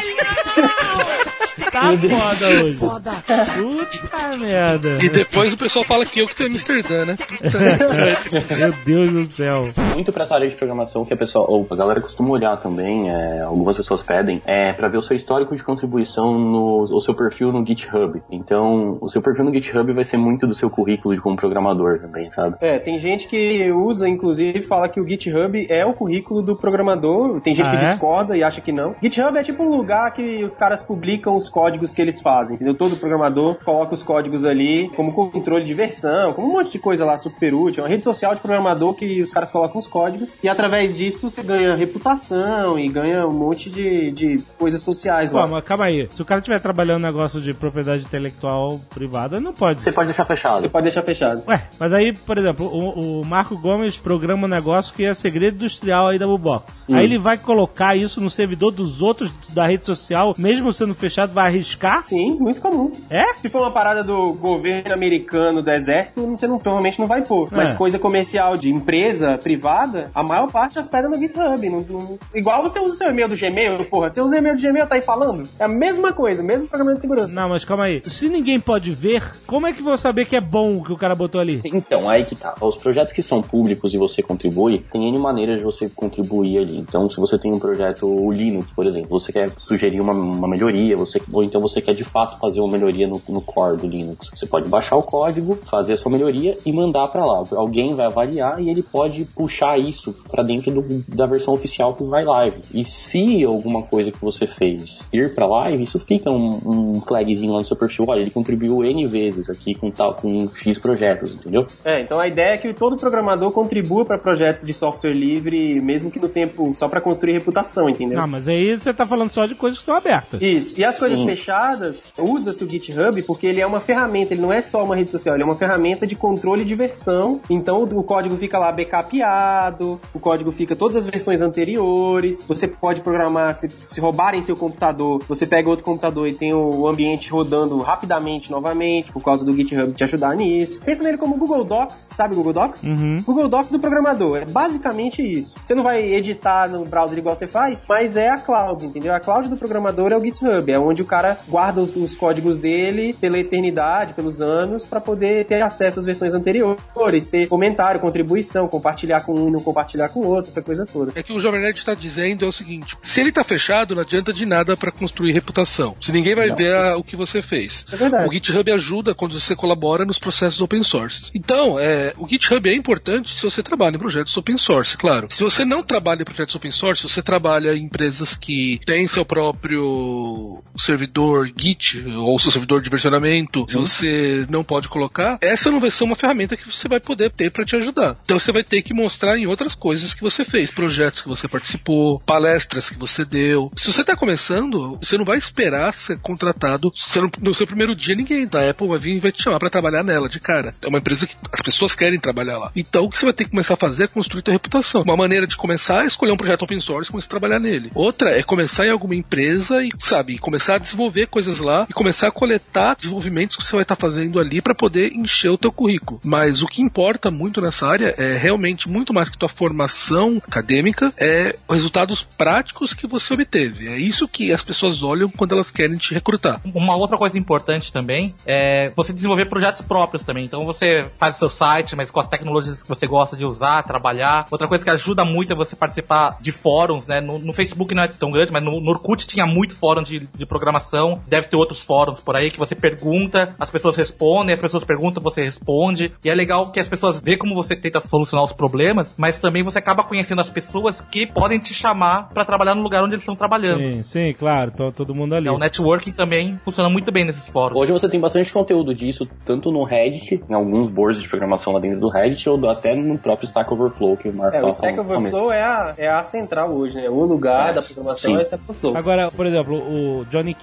Tá foda hoje. Foda. Puta merda. E depois o pessoal fala que eu que tô em Amsterdã, né? Meu Deus do céu. Muito pra essa área de programação que a pessoa, ou a galera costuma olhar também, é, algumas pessoas pedem, é pra ver o seu histórico de contribuição no o seu perfil no GitHub. Então, o seu perfil no GitHub vai ser muito do seu currículo de como programador também, sabe? É, tem gente que usa, inclusive, fala que o GitHub é o currículo do programador. Tem gente Ah, que é? discorda e acha que não. GitHub é tipo um lugar que os caras publicam os códigos que eles fazem, entendeu? Todo programador coloca os códigos ali como controle de versão, como um monte de coisa lá super útil. É uma rede social de programador que os caras colocam os códigos e através disso você ganha reputação e ganha um monte de, de coisas sociais Pô, lá. mas calma aí. Se o cara estiver trabalhando um negócio de propriedade intelectual privada, não pode. Você pode deixar Você fechado. pode deixar fechado. Ué, mas aí, por exemplo, o, o Marco Gomes programa um negócio que é segredo industrial aí da Bubox. Aí ele vai colocar isso no servidor dos outros da rede social, mesmo sendo fechado, vai arriscar? Sim, muito comum. É? Se for uma parada do governo americano, do exército, você não, provavelmente não vai pôr. Mas É. coisa comercial de empresa privada, a maior parte hospeda no GitHub. Não- não- igual você usa o seu e-mail do Gmail, porra. Você usa o e-mail do Gmail, tá aí falando? É a mesma coisa, mesmo programa de segurança. Não, mas calma aí. Se ninguém pode ver, como é que vou saber que é bom o que o cara botou ali? Então, aí que tá. Os projetos que são públicos e você contribui, tem N maneiras de você contribuir ali. Então, se você tem um projeto o Linux, por exemplo, você quer sugerir uma, uma melhoria, você, ou então você quer de fato fazer uma melhoria no, no core do Linux. Você pode baixar o código, fazer a sua melhoria e mandar para lá. Alguém vai avaliar e ele pode puxar isso para dentro do- da versão oficial que vai live. E se alguma coisa que você fez ir para live, isso fica um, um flagzinho lá no seu perfil. Olha, ele contribuiu N vezes aqui com tal, com X projetos, entendeu? É, então a ideia é que todo programador contribua para projetos de software livre, mesmo que no tempo só para construir reputação, entendeu? Não, mas aí você tá falando só de coisas que são abertas. Isso. E as coisas. Fechadas, usa-se o GitHub porque ele é uma ferramenta, ele não é só uma rede social, ele é uma ferramenta de controle de versão. Então o código fica lá backupeado, o código fica todas as versões anteriores. Você pode programar, se, se roubarem seu computador, você pega outro computador e tem o ambiente rodando rapidamente novamente, por causa do GitHub te ajudar nisso. Pensa nele como Google Docs, sabe o Google Docs? Google Docs do programador, é basicamente isso. Você não vai editar no browser igual você faz, mas é a cloud, entendeu? A cloud do programador é o GitHub, é onde o cara cara guarda os, os códigos dele pela eternidade, pelos anos, para poder ter acesso às versões anteriores, ter comentário, contribuição, compartilhar com um e não compartilhar com o outro, essa coisa toda. É que o Jovem Nerd está dizendo é o seguinte: se ele tá fechado, não adianta de nada para construir reputação. Se ninguém vai ver a- o que você fez. É verdade. O GitHub ajuda quando você colabora nos processos open source. Então, é, o GitHub é importante se você trabalha em projetos open source, claro. Se você não trabalha em projetos open source, você trabalha em empresas que têm seu próprio servidor Git ou seu servidor de versionamento, se você não pode colocar, essa não vai ser uma ferramenta que você vai poder ter para te ajudar. Então você vai ter que mostrar em outras coisas que você fez, projetos que você participou, palestras que você deu. Se você está começando, você não vai esperar ser contratado. Não- no seu primeiro dia, ninguém da Apple vai vir e vai te chamar para trabalhar nela de cara. É uma empresa que as pessoas querem trabalhar lá. Então o que você vai ter que começar a fazer é construir sua reputação. Uma maneira de começar é escolher um projeto open source e começar a trabalhar nele. Outra é começar em alguma empresa e, sabe, começar a desenvolver coisas lá e começar a coletar desenvolvimentos que você vai estar fazendo ali para poder encher o teu currículo. Mas o que importa muito nessa área é realmente muito mais que tua formação acadêmica, é os resultados práticos que você obteve. É isso que as pessoas olham quando elas querem te recrutar. Uma outra coisa importante também é você desenvolver projetos próprios também. Então você faz o seu site, mas com as tecnologias que você gosta de usar, trabalhar. Outra coisa que ajuda muito é você participar de fóruns, né? No, no Facebook não é tão grande, mas no, no Orkut tinha muito fórum de, de programação. Deve ter outros fóruns por aí que você pergunta, as pessoas respondem, as pessoas perguntam, você responde. E é legal que as pessoas vê como você tenta solucionar os problemas, mas também você acaba conhecendo as pessoas que podem te chamar pra trabalhar no lugar onde eles estão trabalhando. Sim, sim, claro, tô, todo mundo ali. Então, o networking também funciona muito bem nesses fóruns. Hoje você tem bastante conteúdo disso, tanto no Reddit, em alguns boards de programação lá dentro do Reddit, ou até no próprio Stack Overflow, que o Marco É, o Stack. Overflow é a, é a central hoje, né? O lugar É, da programação sim. é o Stack Overflow. Agora, por exemplo, o Johnny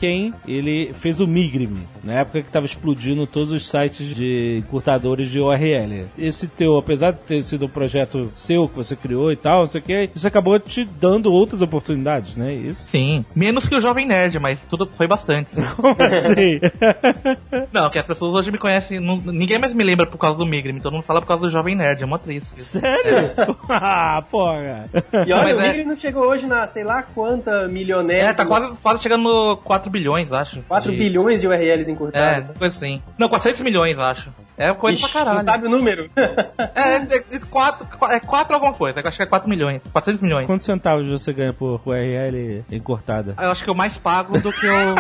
Ele fez o Migrime, na época que tava explodindo todos os sites de encurtadores de URL. Esse teu, apesar de ter sido um projeto seu que você criou e tal, não sei o que, isso acabou te dando outras oportunidades, né? Isso. Sim. Menos que o Jovem Nerd, mas tudo foi bastante. Como assim? não, que as pessoas hoje me conhecem. não- ninguém mais me lembra por causa do Migrim, todo mundo fala por causa do Jovem Nerd, é mó triste. Sério? ah, porra. E olha, Mas o é- Migri não chegou hoje na, sei lá quanta milionésima. É, tá quase, quase chegando no 4 bilhões, acho. 4 de- bilhões de URLs É, encurtadas. coisa assim. Não, 400 milhões, acho. É coisa Ixi, pra caralho. Não sabe o número? É, é, é, 4, é 4 alguma coisa, eu acho que é 4 milhões. 400 milhões. Quantos centavos você ganha por URL encurtada? Eu acho que eu mais pago do que eu.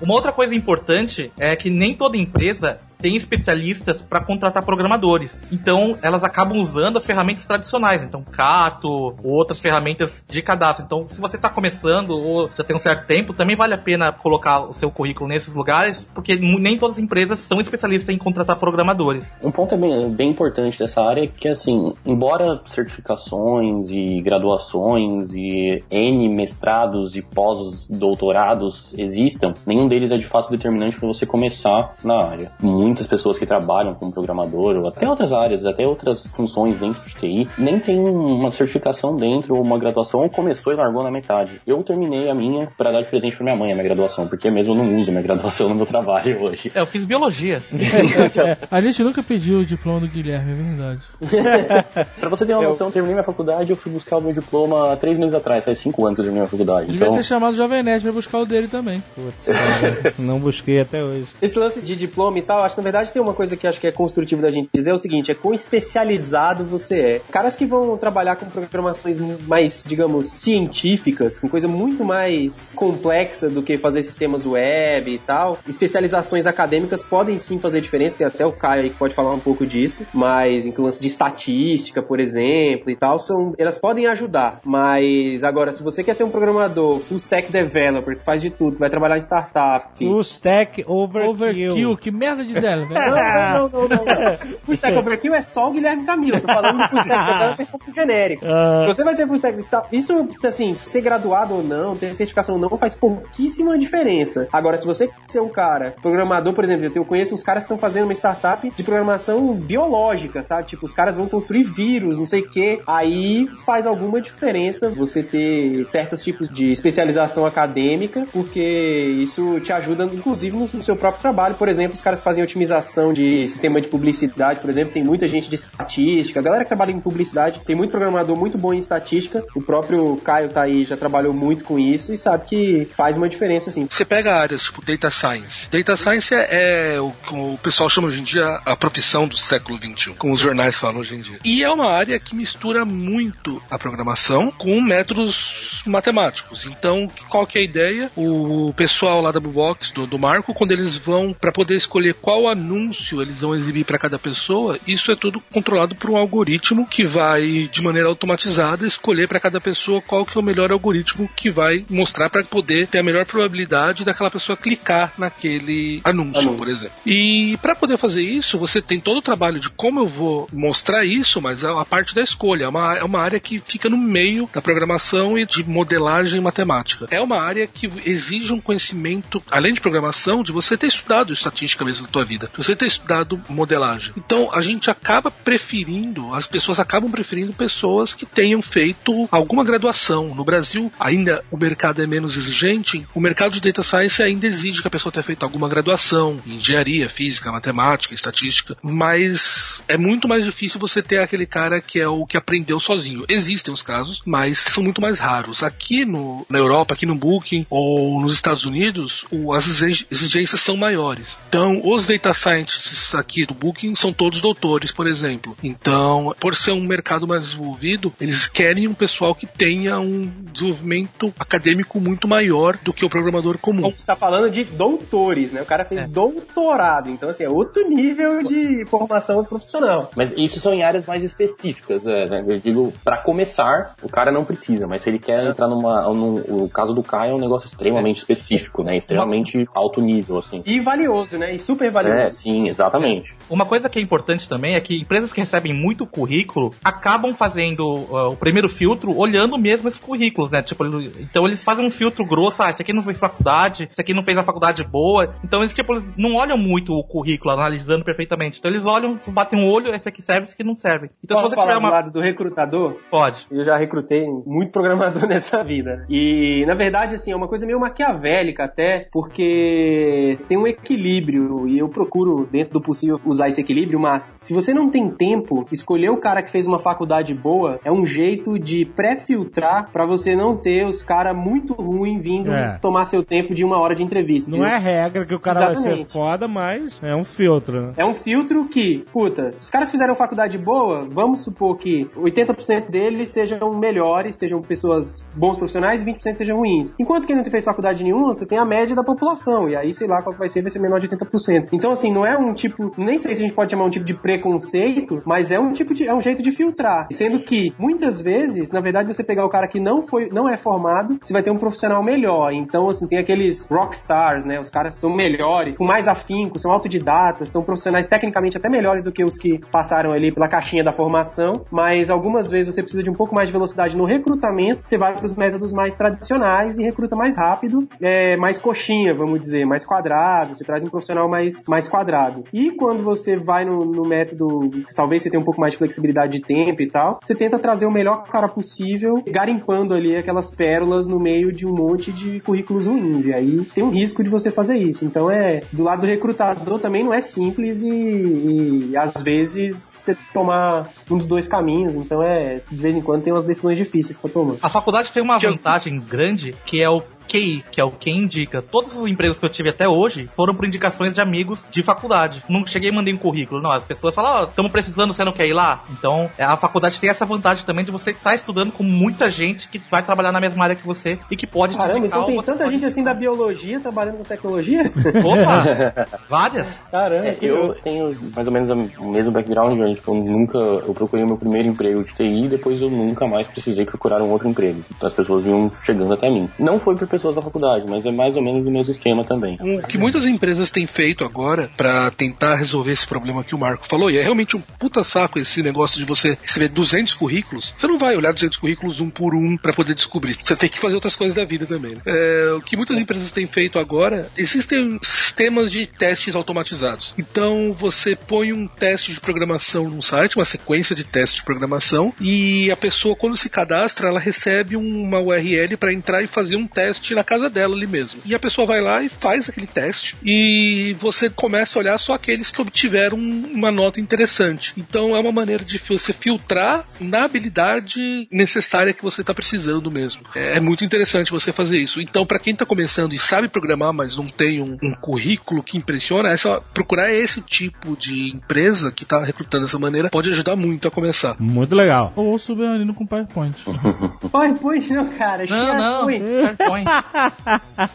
Uma outra coisa importante é que nem toda empresa tem especialistas para contratar programadores. Então, elas acabam usando as ferramentas tradicionais, então Cato ou outras ferramentas de cadastro. Então, se você está começando ou já tem um certo tempo, também vale a pena colocar o seu currículo nesses lugares, porque nem todas as empresas são especialistas em contratar programadores. Um ponto é bem, bem importante dessa área é que, assim, embora certificações e graduações e N mestrados e pós-doutorados existam, nenhum deles é de fato determinante para você começar na área. Muitas pessoas que trabalham como programador, ou até outras áreas, até outras funções dentro de TI, nem tem uma certificação dentro, ou uma graduação, ou começou e largou na metade. Eu terminei a minha para dar de presente para minha mãe, a minha graduação, porque mesmo eu não uso minha graduação no meu trabalho hoje. É, eu fiz biologia. A gente nunca pediu o diploma do Guilherme, é verdade. Pra você ter uma noção, eu terminei minha faculdade, eu fui buscar o meu diploma há três meses atrás, faz cinco anos que eu terminei minha faculdade. Devia Então, ter chamado o Jovem Nerd pra buscar o dele também. Putz, cara, não busquei até hoje. Esse lance de diploma e tal, acho que na verdade tem uma coisa que acho que é construtivo da gente dizer, é o seguinte, é quão especializado você é. Caras que vão trabalhar com programações mais, digamos, científicas, com coisa muito mais complexa do que fazer sistemas web e tal, especializações acadêmicas podem sim fazer diferença, tem até o Caio aí que pode falar um pouco disso, mas em lance de estatística, por exemplo, e tal, são, elas podem ajudar, mas agora, se você quer ser um programador full stack developer, que faz de tudo, que vai trabalhar em startup, Full stack overkill. Overkill, que merda de dela, velho. não, não, não, não, não. Full Stack Overkill é só o Guilherme Camilo. Tô falando do Full Stack Developer como genérico. Se você vai ser Full Stack tal, isso, assim, ser graduado ou não, ter certificação ou não, faz pouquíssima diferença. Agora, se você ser um cara, programador, por exemplo, eu conheço uns caras que estão fazendo uma startup de programação biológica, sabe? Tipo, os caras vão construir vírus, não sei o quê. Aí faz alguma diferença você ter certos tipos de especialização acadêmica, porque isso te ajuda, inclusive, no, no seu próprio trabalho. Por exemplo, os caras que fazem otimização de sistema de publicidade, por exemplo, tem muita gente de estatística. A galera que trabalha em publicidade tem muito programador muito bom em estatística. O próprio Caio tá aí, já trabalhou muito com isso e sabe que faz uma diferença assim. Você pega áreas tipo Data Science. Data Science é, é o que o pessoal chama hoje em dia a profissão do século XXI, como os jornais falam hoje em dia. E é uma área que mistura muito a programação com métodos matemáticos. Então, qual que é a ideia? O pessoal lá da Bubox, do, do Marco, quando eles vão para poder escolher qual anúncio eles vão exibir para cada pessoa, isso é tudo controlado por um algoritmo que vai, de maneira automatizada, escolher para cada pessoa qual que é o melhor algoritmo que vai mostrar para poder ter a melhor probabilidade daquela pessoa clicar naquele anúncio, Anúncio. por exemplo. E para poder fazer isso, você tem todo o trabalho de como eu vou mostrar isso, mas a, a parte da escolha é uma, é uma área que fica no meio da programação e de modelagem matemática. É uma área que exige um conhecimento, além de programação, de você ter estudado estatística mesmo na tua vida, de você ter estudado modelagem. Então a gente acaba preferindo, as pessoas acabam preferindo pessoas que tenham feito alguma graduação. No Brasil, ainda o mercado é menos exigente, o mercado de data science ainda exige que a pessoa tenha feito alguma graduação em engenharia, física, matemática, estatística, mas é muito mais difícil você ter aquele cara que é o que aprendeu sozinho. Existem os casos, mas são muito mais raros. Aqui no, na Europa, aqui no Booking ou nos Estados Unidos, o- as exig- exigências são maiores. Então, os data scientists aqui do Booking são todos doutores, por exemplo. Então, por ser um mercado mais desenvolvido, eles querem um pessoal que tenha um desenvolvimento acadêmico muito maior do que o programador comum. Você está falando de doutores, né? O cara fez doutorado, então assim, é outro nível de formação profissional. Mas isso são em áreas mais específicas. é, né? Eu digo, pra começar, o cara não precisa, mas se ele quer entrar numa. num- o caso do Caio é um negócio extremamente específico, né? Extremamente alto nível, assim. E valioso, né? E super valioso. É, sim, exatamente. Uma coisa que é importante também é que empresas que recebem muito currículo acabam fazendo uh, o primeiro filtro olhando mesmo esses currículos, né? Tipo, então eles fazem um filtro grosso, ah, esse aqui não fez faculdade, esse aqui não fez a faculdade boa. Então eles, tipo, eles não olham muito o currículo, analisando perfeitamente. Então eles olham, batem um olho, esse aqui serve, esse aqui não serve. Então Posso se você falar tiver do uma. lado do recrutador? Pode. Eu já recrutei muito programador nessa vida. E, na verdade, assim, é uma coisa meio maquiavélica até, porque tem um equilíbrio, e eu procuro, dentro do possível, usar esse equilíbrio, mas se você não tem tempo, escolher o cara que fez uma faculdade boa é um jeito de pré-filtrar pra você não ter os caras muito ruins vindo É. tomar seu tempo de uma hora de entrevista. Não entendeu? é regra que o cara vai ser Exatamente. foda, mas é um filtro, né? É um filtro que, puta, os caras fizeram faculdade boa, vamos supor que 80% deles sejam melhores, sejam pessoas bons profissionais e 20% sejam ruins. Enquanto quem não fez faculdade nenhuma, você tem a média da população, e aí, sei lá qual vai ser, vai ser menor de 80%. Então, assim, não é um tipo, nem sei se a gente pode chamar um tipo de preconceito, mas é um tipo de, é um jeito de filtrar. Sendo que, muitas vezes, na verdade, você pegar o cara que não foi, não é formado, você vai ter um profissional melhor. Então, assim, tem aqueles rockstars, né? Os caras são melhores, com mais afinco, são autodidatas, são profissionais tecnicamente até melhores do que os que passaram ali pela caixinha da formação, mas algumas vezes você precisa de um pouco mais de velocidade no recrutamento, você vai para os métodos mais tradicionais e recruta mais rápido, é, mais coxinha, vamos dizer, mais quadrado, você traz um profissional mais, mais quadrado. E quando você vai no, no método, que talvez você tenha um pouco mais de flexibilidade de tempo e tal, você tenta trazer o melhor cara possível, garimpando ali aquelas pérolas no meio de um monte de currículos ruins. E aí tem um risco de você fazer isso. Então é, do lado do recrutador também não é simples e, e às vezes você tomar um dos dois caminhos. Então é, de vez em quando tem umas decisões difíceis pra tomar. A faculdade tem uma vantagem grande que é o QI, que é o quem indica. Todos os empregos que eu tive até hoje foram por indicações de amigos de faculdade. Não cheguei e mandei um currículo, não. As pessoas falam, ó, estamos precisando, você não quer ir lá? Então, é, a faculdade tem essa vantagem também de você estar estudando com muita gente que vai trabalhar na mesma área que você e que pode te Caramba, indicar. então tem tanta pode- gente assim da biologia trabalhando com tecnologia? Opa! Várias. Caramba, É, que eu tenho mais ou menos o mesmo background, né? Tipo, eu nunca. Eu procurei o meu primeiro emprego de TI e depois eu nunca mais precisei procurar um outro emprego. Então as pessoas vinham chegando até mim. Não foi por pessoas da faculdade, mas é mais ou menos o mesmo esquema também. O que muitas empresas têm feito agora pra tentar resolver esse problema que o Marco falou, e é realmente um puta saco esse negócio de você receber 200 currículos, você não vai olhar 200 currículos um por um pra poder descobrir. Você tem que fazer outras coisas da vida também. né? É, o que muitas empresas têm feito agora, existem sistemas de testes automatizados. Então você põe um teste de programação num site, uma sequência de testes de programação, e a pessoa, quando se cadastra, ela recebe uma URL para entrar e fazer um teste teste na casa dela ali mesmo. E a pessoa vai lá e faz aquele teste e você começa a olhar só aqueles que obtiveram uma nota interessante. Então é uma maneira de você filtrar na habilidade necessária que você está precisando mesmo. É muito interessante você fazer isso. Então, para quem está começando e sabe programar, mas não tem um, um currículo que impressiona, é só procurar esse tipo de empresa que está recrutando dessa maneira, pode ajudar muito a começar. Muito legal. Ou Submarino com PowerPoint. PowerPoint não, cara. Não, não. SharePoint.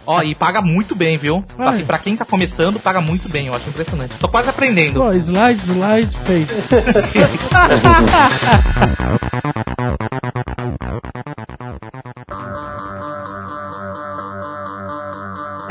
Ó, e paga muito bem, viu? Assim, pra quem tá começando, paga muito bem, eu acho impressionante. Tô quase aprendendo. Pô, slide, slide, feito.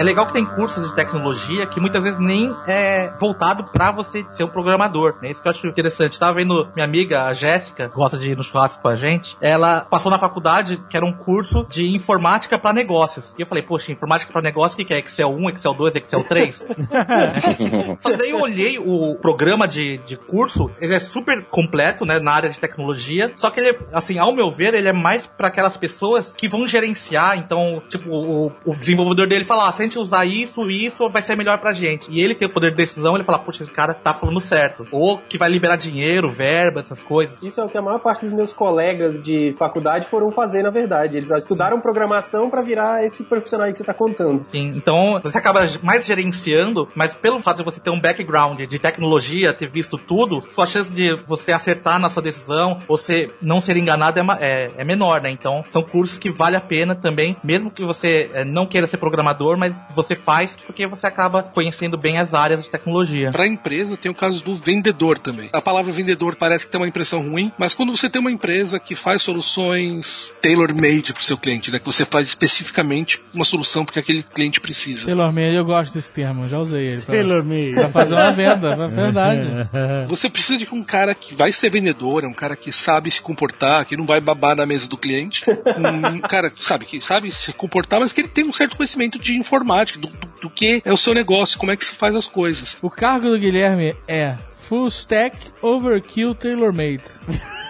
É legal que tem cursos de tecnologia que muitas vezes nem é voltado pra você ser um programador, né? Isso que eu acho interessante. Tava vendo minha amiga, a Jéssica, gosta de ir no churrasco com a gente, ela passou na faculdade que era um curso de informática pra negócios. E eu falei, poxa, informática pra negócios, o que que é? Excel 1, Excel 2, Excel 3? Só que daí eu olhei o programa de, de curso, ele é super completo, né, na área de tecnologia, só que ele, assim, ao meu ver, ele é mais pra aquelas pessoas que vão gerenciar, então, tipo, o, o desenvolvedor dele fala, ah, a gente usar isso, isso, vai ser melhor pra gente. E ele tem o poder de decisão, ele fala, poxa, esse cara tá falando certo. Ou que vai liberar dinheiro, verba, essas coisas. Isso é o que a maior parte dos meus colegas de faculdade foram fazer, na verdade. Eles estudaram programação pra virar esse profissional aí que você tá contando. Sim, então você acaba mais gerenciando, mas pelo fato de você ter um background de tecnologia, ter visto tudo, sua chance de você acertar na sua decisão, você não ser enganado é, é- é menor, né? Então são cursos que vale a pena também, mesmo que você eh, não queira ser programador, mas você faz porque você acaba conhecendo bem as áreas de tecnologia. Para a empresa tem o caso do vendedor também. A palavra vendedor parece que tem uma impressão ruim, mas quando você tem uma empresa que faz soluções tailor-made para o seu cliente, né, que você faz especificamente uma solução porque aquele cliente precisa. Taylor Made, eu gosto desse termo, já usei ele. Me. pra fazer uma venda, é verdade. Você precisa de um cara que vai ser vendedor, é um cara que sabe se comportar, que não vai babar na mesa do cliente. Um cara, sabe, que sabe se comportar, mas que ele tem um certo conhecimento de informática, do, do, do que é o seu negócio, como é que se faz as coisas. O cargo do Guilherme é Full Stack Overkill Tailor Made.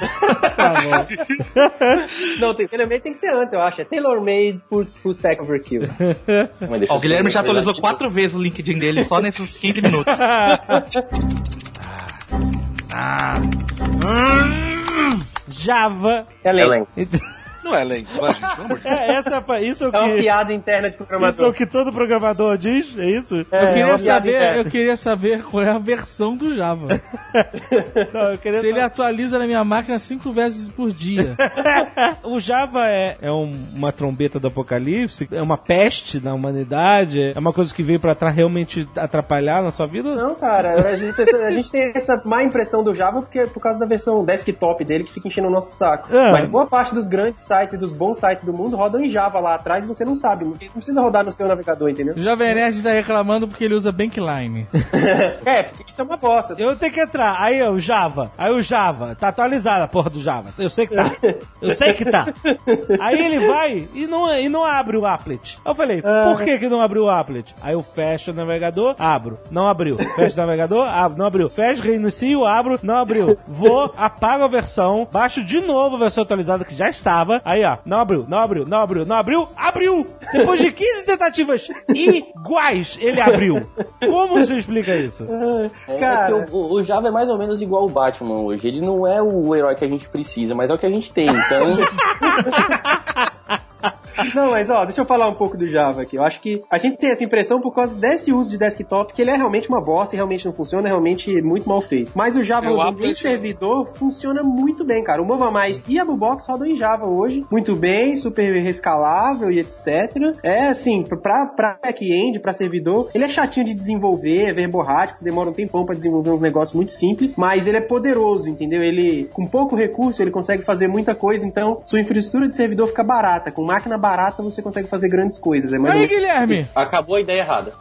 Não, tem, tailor-made tem que ser antes, eu acho. É tailor-made full, full stack overkill. Ó, o Guilherme já atualizou quatro vezes o LinkedIn dele só nesses 15 minutos. Java. Ela Ellen. Não é lento, vai, gente, pelo amor de Deus. É, essa é, isso é o É uma que. piada interna de Isso é o programador. que todo programador diz? É isso? É, eu, é queria piada saber, interna. eu queria saber qual é a versão do Java. Não, eu queria Se ele atualiza na minha máquina cinco vezes por dia. O Java é, é um- uma trombeta do apocalipse, é uma peste na humanidade, é uma coisa que veio pra realmente atrapalhar na sua vida? Não, cara, a gente, a gente tem essa má impressão do Java porque é por causa da versão desktop dele que fica enchendo o nosso saco. Ah. Mas boa parte dos grandes sites dos bons sites do mundo rodam em Java lá atrás e você não sabe. Não precisa rodar no seu navegador, entendeu? O Jovem Nerd tá reclamando porque ele usa Bankline. É, porque isso é uma bosta. Eu tenho que entrar, aí o Java, aí o Java, tá atualizado a porra do Java, eu sei que tá, eu sei que tá. Aí ele vai e não, e não abre o applet. Eu falei, por que que não abriu o applet? Aí eu fecho o navegador, abro, não abriu. Fecho o navegador, abro, não abriu. Fecho, reinicio, abro, não abriu. Vou, apago a versão, baixo de novo a versão atualizada que já estava, aí ó, não abriu, não abriu, não abriu, não abriu, abriu! Depois de 15 tentativas iguais, ele abriu. Como você explica isso? É, Cara. é que o, o Java é mais ou menos igual o Batman hoje. Ele não é o herói que a gente precisa, mas é o que a gente tem. Então, Não, mas ó, deixa eu falar um pouco do Java aqui. Eu acho que a gente tem essa impressão por causa desse uso de desktop, que ele é realmente uma bosta e realmente não funciona, é realmente muito mal feito. Mas o Java rodando em servidor funciona muito bem, cara. O Mova Mais e a Bubox rodam em Java hoje, muito bem, super rescalável e etc. É assim, pra, pra back-end, pra servidor, ele é chatinho de desenvolver, é verborrático, você demora um tempão pra desenvolver uns negócios muito simples, mas ele é poderoso, entendeu? Ele, com pouco recurso, ele consegue fazer muita coisa, então sua infraestrutura de servidor fica barata. Com máquina barata, você consegue fazer grandes coisas. É mais Aí, Guilherme! acabou a ideia errada.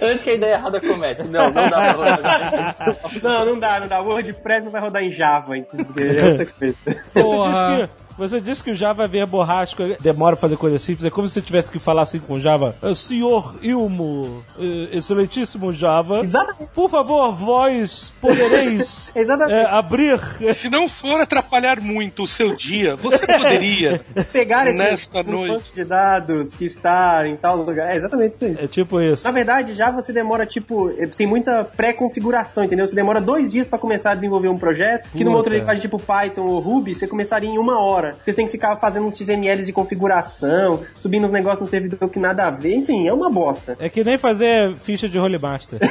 Antes que a ideia errada comece. Não, não dá pra rodar. Não, não dá, não dá. O WordPress não vai rodar em Java, entendeu? É outra coisa. Você Porra. Você disse que o Java é verborrágico, demora pra fazer coisa simples. É como se você tivesse que falar assim com o Java. "Eh, Senhor Ilmo, eh, excelentíssimo Java. Exatamente. Por favor, vós podereis eh, abrir. Se não for atrapalhar muito o seu dia, você poderia. Pegar esse Nesta noite. banco de dados que está em tal lugar. É exatamente isso aí. É tipo isso. Na verdade, já você demora, tipo, tem muita pré-configuração, entendeu? Você demora dois dias pra começar a desenvolver um projeto, que numa Puta. outra linguagem tipo Python ou Ruby, você começaria em uma hora. Porque você tem que ficar fazendo uns XMLs de configuração, subindo uns negócios no servidor que nada a ver, enfim, é uma bosta. É que nem fazer ficha de Rolemaster.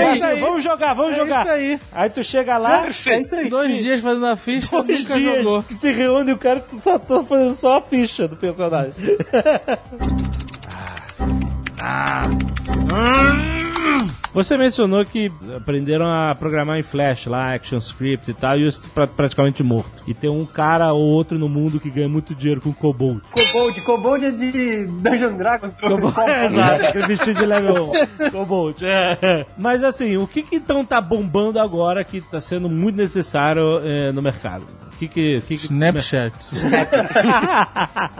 É isso aí. Vamos jogar, vamos É jogar. isso aí. Aí tu chega lá, É isso aí. Dois dias fazendo a ficha, dois nunca dias jogou. que se reúne o cara que só tá fazendo só a ficha do personagem. Você mencionou que aprenderam a programar em Flash lá, ActionScript e tal, e isso pra, praticamente morto. E tem um cara ou outro no mundo que ganha muito dinheiro com Kobold. Kobold, Kobold é de Dungeon Dragons. É, Exato, aquele vestido de level 1. Kobold, é. Mas assim, o que, que então tá bombando agora que tá sendo muito necessário eh, no mercado? O que que... que, que Snapchat.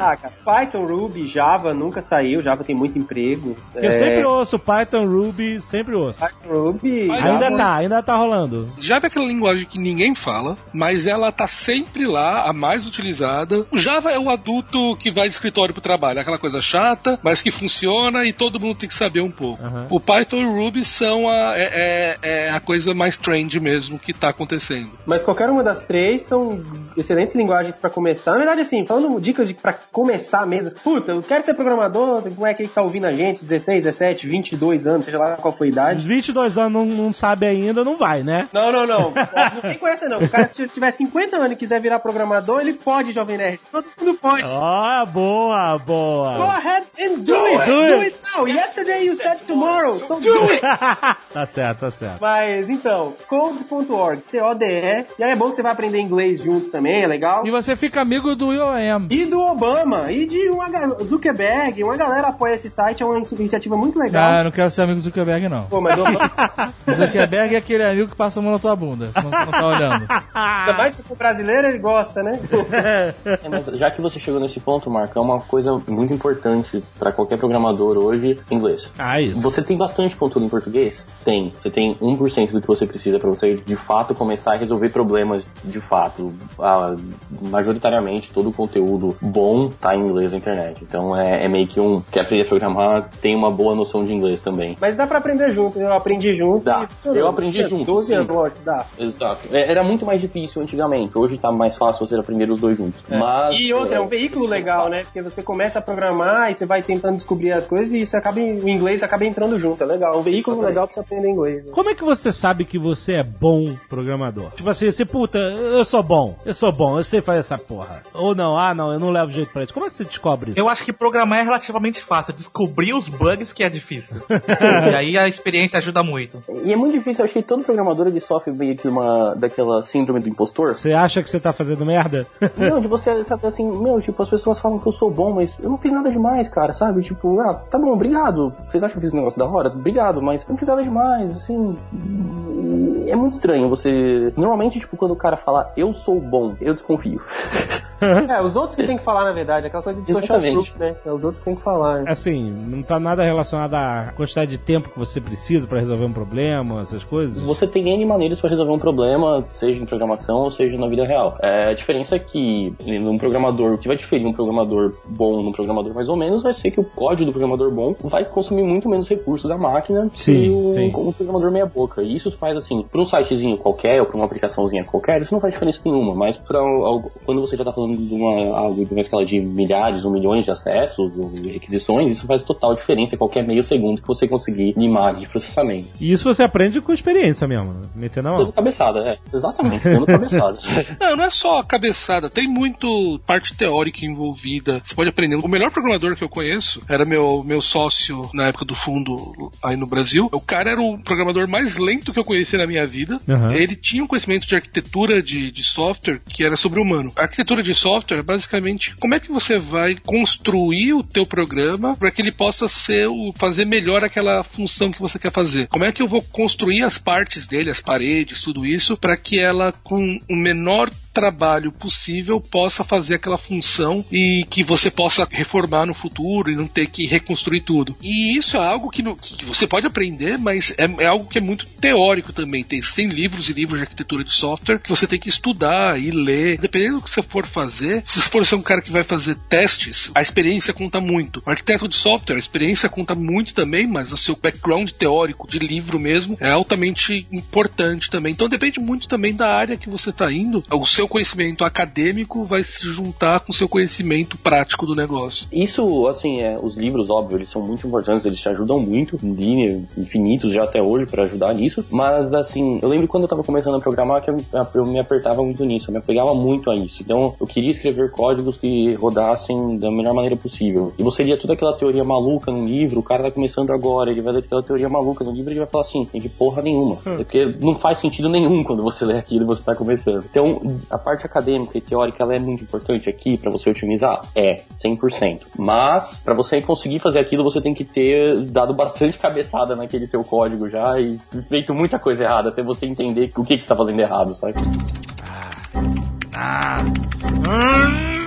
Ah, cara, Python, Ruby, Java nunca saiu, Java tem muito emprego. Eu É, sempre ouço Python, Ruby, sempre ouço. Python, Ruby, Mas Ainda Java- tá, ainda tá rolando. Java é aquela linguagem que ninguém fala, mas ela tá sempre lá, a mais utilizada. O Java é o adulto que vai de escritório pro trabalho, aquela coisa chata, mas que funciona e todo mundo tem que saber um pouco. O Python e o Ruby são a, é, é- é a coisa mais trend mesmo que tá acontecendo. Mas qualquer uma das três são excelentes linguagens pra começar. Na verdade, assim, falando dicas de para começar mesmo. Puta, eu quero ser programador, como é que tá ouvindo a gente? 16, 17, 22 anos, seja lá qual foi a idade. 22 anos não, não sabe ainda, não vai, né? Não, não, não. Não tem coisa não. O cara, se tiver 50 anos e quiser virar programador, ele pode, Jovem Nerd. Todo mundo pode. Ó, boa, Go boa. ahead and do it! Do Do it. it now! Yesterday you said tomorrow, so do it! tá certo, tá certo. Mas então, code.org, C-O-D-E. E aí é bom que você vai aprender inglês junto também, é legal. E você fica amigo do IOM. E do Obama, e de uma Zuckerberg, uma galera apoia esse site, é uma iniciativa muito legal. Ah, eu não quero ser amigo do Zuckerberg, não. Pô, mas Obama, Zuckerberg é aquele amigo que passa a mão na tua bunda. Não, não tá olhando. ainda mais se for brasileiro, ele gosta, né? É, mas já que você chegou nesse ponto, Marco, é uma coisa muito importante para qualquer programador hoje, inglês. Ah, isso. Você tem bastante conteúdo em português? Tem. Você tem 1% do que você precisa para você de fato começar a resolver problemas de fato. Ah, majoritariamente todo o conteúdo bom tá em inglês na internet. Então é, é meio que um quer aprender a programar, tem uma boa noção de inglês também. Mas dá pra aprender junto, eu aprendi junto. Dá. e. Eu aprendi Tinha junto, 12 sim. anos, lógico, dá. Exato. É, Era muito mais difícil antigamente. Hoje tá mais fácil você aprender os dois juntos. Mas, E outra, é um veículo legal, né? Porque você começa a programar e você vai tentando descobrir as coisas e isso acaba em, o inglês acaba entrando junto. É legal. É um veículo legal pra você aprender inglês. né? Como é que você sabe que você é bom programador? Tipo assim, você, puta, eu sou bom, eu sou bom, eu sei fazer essa porra. Ou não, ah não, eu não levo jeito pra isso. Como é que você descobre isso? Eu acho que programar é relativamente fácil. Descobrir os bugs que é difícil. e aí a experiência ajuda muito. E é muito difícil, eu acho que todo programador ele sofre meio que uma daquela síndrome do impostor. Você acha que você tá fazendo merda? Não, de você sabe assim, meu, tipo, as pessoas falam que eu sou bom, mas eu não fiz nada demais, cara, sabe? Tipo, ah, tá bom, obrigado. Vocês acham que eu fiz um negócio da hora? Obrigado, mas eu não fiz nada demais, assim. É muito estranho você. Normalmente, tipo, quando o cara fala eu sou bom, eu desconfio. É, os outros que tem que falar, na verdade. Aquela coisa de social Exatamente. proof, né? É os outros que tem que falar. né? assim, não tá nada relacionado à quantidade de tempo que você precisa pra resolver um problema, essas coisas? Você tem N maneiras para resolver um problema, seja em programação ou seja na vida real. É, a diferença é que um programador, o que vai diferir um programador bom num programador mais ou menos, vai ser que o código do programador bom vai consumir muito menos recursos da máquina Sim, que sim. um programador meia boca. E isso faz assim, para um sitezinho qualquer ou para uma aplicaçãozinha qualquer, isso não faz diferença nenhuma, mas para quando você já tá falando de uma, algo de uma escala de milhares ou milhões de acessos ou requisições, isso faz total diferença qualquer meio segundo que você conseguir limar de processamento. E isso você aprende com experiência mesmo, metendo a Dando mão. cabeçada, é. Exatamente, dando cabeçada. Não, não é só a cabeçada, tem muito parte teórica envolvida. Você pode aprender. O melhor programador que eu conheço era meu, meu sócio na época do fundo aí no Brasil. O cara era o programador mais lento que eu conheci na minha vida. Aham. Ele tinha um conhecimento de arquitetura de, de software que era sobre-humano. A arquitetura de software basicamente como é que você vai construir o teu programa para que ele possa ser o, fazer melhor aquela função que você quer fazer. Como é que eu vou construir as partes dele, as paredes, tudo isso, para que ela com o menor trabalho possível possa fazer aquela função e que você possa reformar no futuro e não ter que reconstruir tudo. E isso é algo que, que você pode aprender, mas é, é, algo que é muito teórico também. Tem 100 livros e livros de arquitetura de software que você tem que estudar e ler. Dependendo do que você for fazer, se você for ser um cara que vai fazer testes, a experiência conta muito. O arquiteto de software, a experiência conta muito também, mas o seu background teórico de livro mesmo é altamente importante também. Então depende muito também da área que você está indo. O seu conhecimento acadêmico vai se juntar com o seu conhecimento prático do negócio. Isso, assim, é, os livros, óbvio, eles são muito importantes, eles te ajudam muito, infinitos já até hoje para ajudar nisso, mas assim, eu lembro quando eu tava começando a programar que eu, eu, me apertava muito nisso, eu me apegava muito a isso. Então, eu queria escrever códigos que rodassem da melhor maneira possível. E você lia toda aquela teoria maluca no livro, o cara tá começando agora, ele vai ler aquela teoria maluca no livro e ele vai falar assim, tem de porra nenhuma. Hum. Porque não faz sentido nenhum quando você lê aquilo e você tá começando. Então, a parte acadêmica e teórica, ela é muito importante aqui para você otimizar? É, 100%. Mas, para você conseguir fazer aquilo, você tem que ter dado bastante cabeçada naquele seu código já e feito muita coisa errada até você entender o que, que você tá fazendo errado, sabe? Ah. Hum.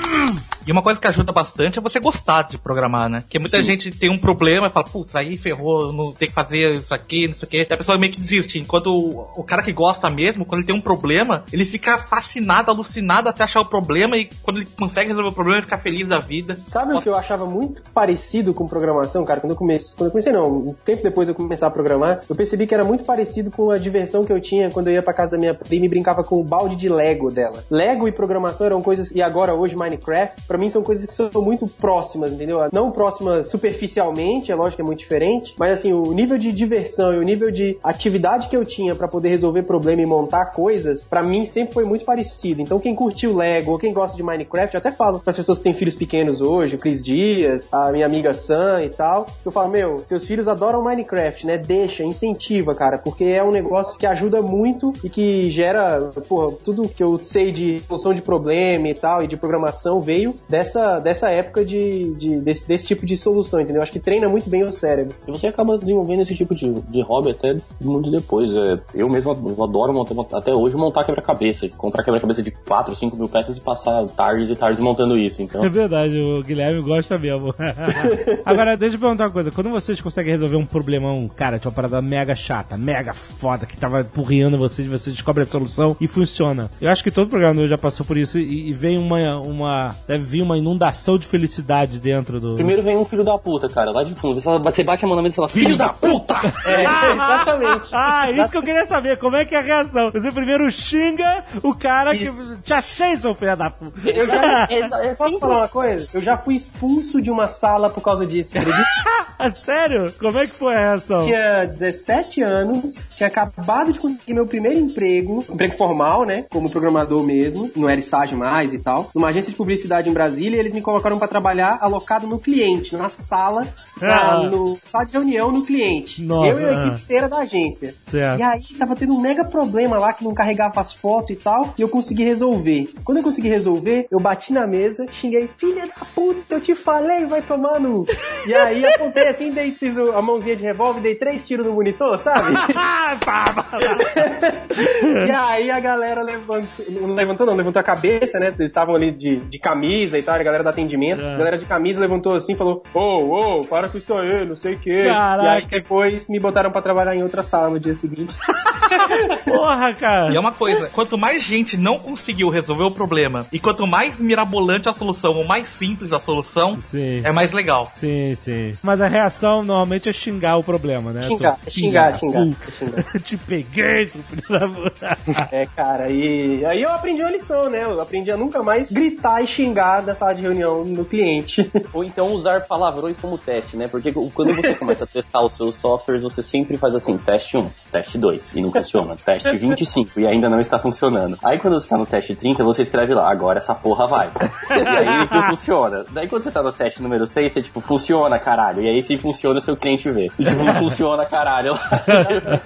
E uma coisa que ajuda bastante é você gostar de programar, né? Porque muita Sim. gente tem um problema e fala, putz, aí ferrou, não tem que fazer isso aqui, não sei o quê. E a pessoa meio que desiste. Enquanto o, o, cara que gosta mesmo, quando ele tem um problema, ele fica fascinado, alucinado até achar o problema e quando ele consegue resolver o problema, ele fica feliz da vida. Sabe o que eu achava muito parecido com programação, cara? Quando eu comecei, quando eu comecei não, um tempo depois de eu começar a programar, eu percebi que era muito parecido com a diversão que eu tinha quando eu ia pra casa da minha prima e brincava com o balde de Lego dela. Lego e programação eram coisas, e agora hoje Minecraft, para mim são coisas que são muito próximas, entendeu? Não próximas superficialmente, é lógico que é muito diferente, mas assim, o nível de diversão e o nível de atividade que eu tinha para poder resolver problema e montar coisas, para mim sempre foi muito parecido. Então quem curtiu Lego ou quem gosta de Minecraft, eu até falo para pessoas que têm filhos pequenos hoje, o Cris Dias, a minha amiga Sam e tal, eu falo, meu, seus filhos adoram Minecraft, né? Deixa, incentiva, cara, porque é um negócio que ajuda muito e que gera, porra, tudo que eu sei de solução de problema e tal, e de programação veio dessa, dessa época de, de desse, desse, tipo de solução, entendeu? Acho que treina muito bem o cérebro. E você acaba desenvolvendo esse tipo de, de hobby até muito depois. É, eu mesmo adoro montar, até hoje montar quebra-cabeça, comprar quebra-cabeça de 4, 5 mil peças e passar tardes e tardes montando isso. Então. É verdade, o Guilherme gosta mesmo. Agora, deixa eu perguntar uma coisa. Quando vocês conseguem resolver um problemão, cara, tinha uma parada mega chata, mega foda, que tava empurrando vocês, vocês descobrem a solução e funciona. Eu acho que todo programador já passou por isso e, e vem uma, uma. Deve vir uma inundação de felicidade dentro do. Primeiro vem um filho da puta, cara, lá de fundo. Você bate a mão na mesa e fala, filho da puta! É, exatamente. Ah, isso que eu queria saber, como é que é a reação? Você primeiro xinga o cara isso. que. Te achei, seu filho da puta. Eu já. é, é, Posso falar uma coisa? Eu já fui expulso de uma sala por causa disso, Sério? Como é que foi a reação? Tinha 17 anos, tinha acabado de conseguir meu primeiro emprego, emprego formal, né? Como programador mesmo, não era estágio mais e tal, numa agência de publicidade em Brasília, e eles me colocaram para trabalhar alocado no cliente, na sala, ah. na, no sala de reunião no cliente. Nossa, eu e a ah. equipe inteira da agência. Certo. E aí tava tendo um mega problema lá que não carregava as fotos e tal, e eu consegui resolver. Quando eu consegui resolver, eu bati na mesa, xinguei, filha da puta, eu te falei, vai tomar no. E aí apontei assim, dei, fiz a mãozinha de revólver, dei três tiros no monitor, sabe? e aí a galera levantou, não levantou não, levantou a cabeça, né? Eles estavam ali de, de camisa e tal, a galera da atendimento. É. A galera de camisa levantou assim e falou: Ô, oh, ô, oh, para com isso aí, não sei o quê. Caraca. E aí depois me botaram pra trabalhar em outra sala no dia seguinte. Porra, cara. E é uma coisa: quanto mais gente não conseguiu resolver o problema e quanto mais mirabolante a solução ou mais simples a solução, sim. é mais legal. Sim, sim. Mas a reação normalmente é xingar o problema, né? Xingar, é xingar, xingar. xingar. Te peguei, seu filho da puta. É, cara, e aí eu aprendi uma lição, né? Eu aprendi a nunca mais gritar e xingar na sala de reunião no cliente. Ou então usar palavrões como teste, né? Porque quando você começa a testar os seus softwares, você sempre faz assim, teste 1, teste 2, e não funciona. Teste 25, e ainda não está funcionando. Aí quando você está no teste 30, você escreve lá, agora essa porra vai. e aí não funciona. Daí quando você está no teste número 6, você tipo, funciona, caralho. E aí se funciona, seu cliente vê. E tipo, não funciona, caralho.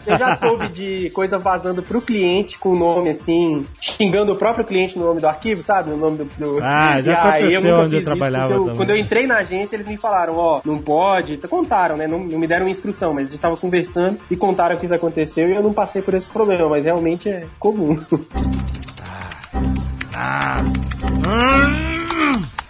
Eu já soube de coisa vazando pro cliente com o nome assim, xingando o próprio cliente no nome do arquivo, sabe? No nome do. do... Ah, já aconteceu eu onde eu trabalhava. Eu, quando eu entrei na agência, eles me falaram, ó, oh, não pode. Contaram, né? Não, não, me deram instrução, mas a gente tava conversando e contaram que isso aconteceu e eu não passei por esse problema, mas realmente é comum. Ah.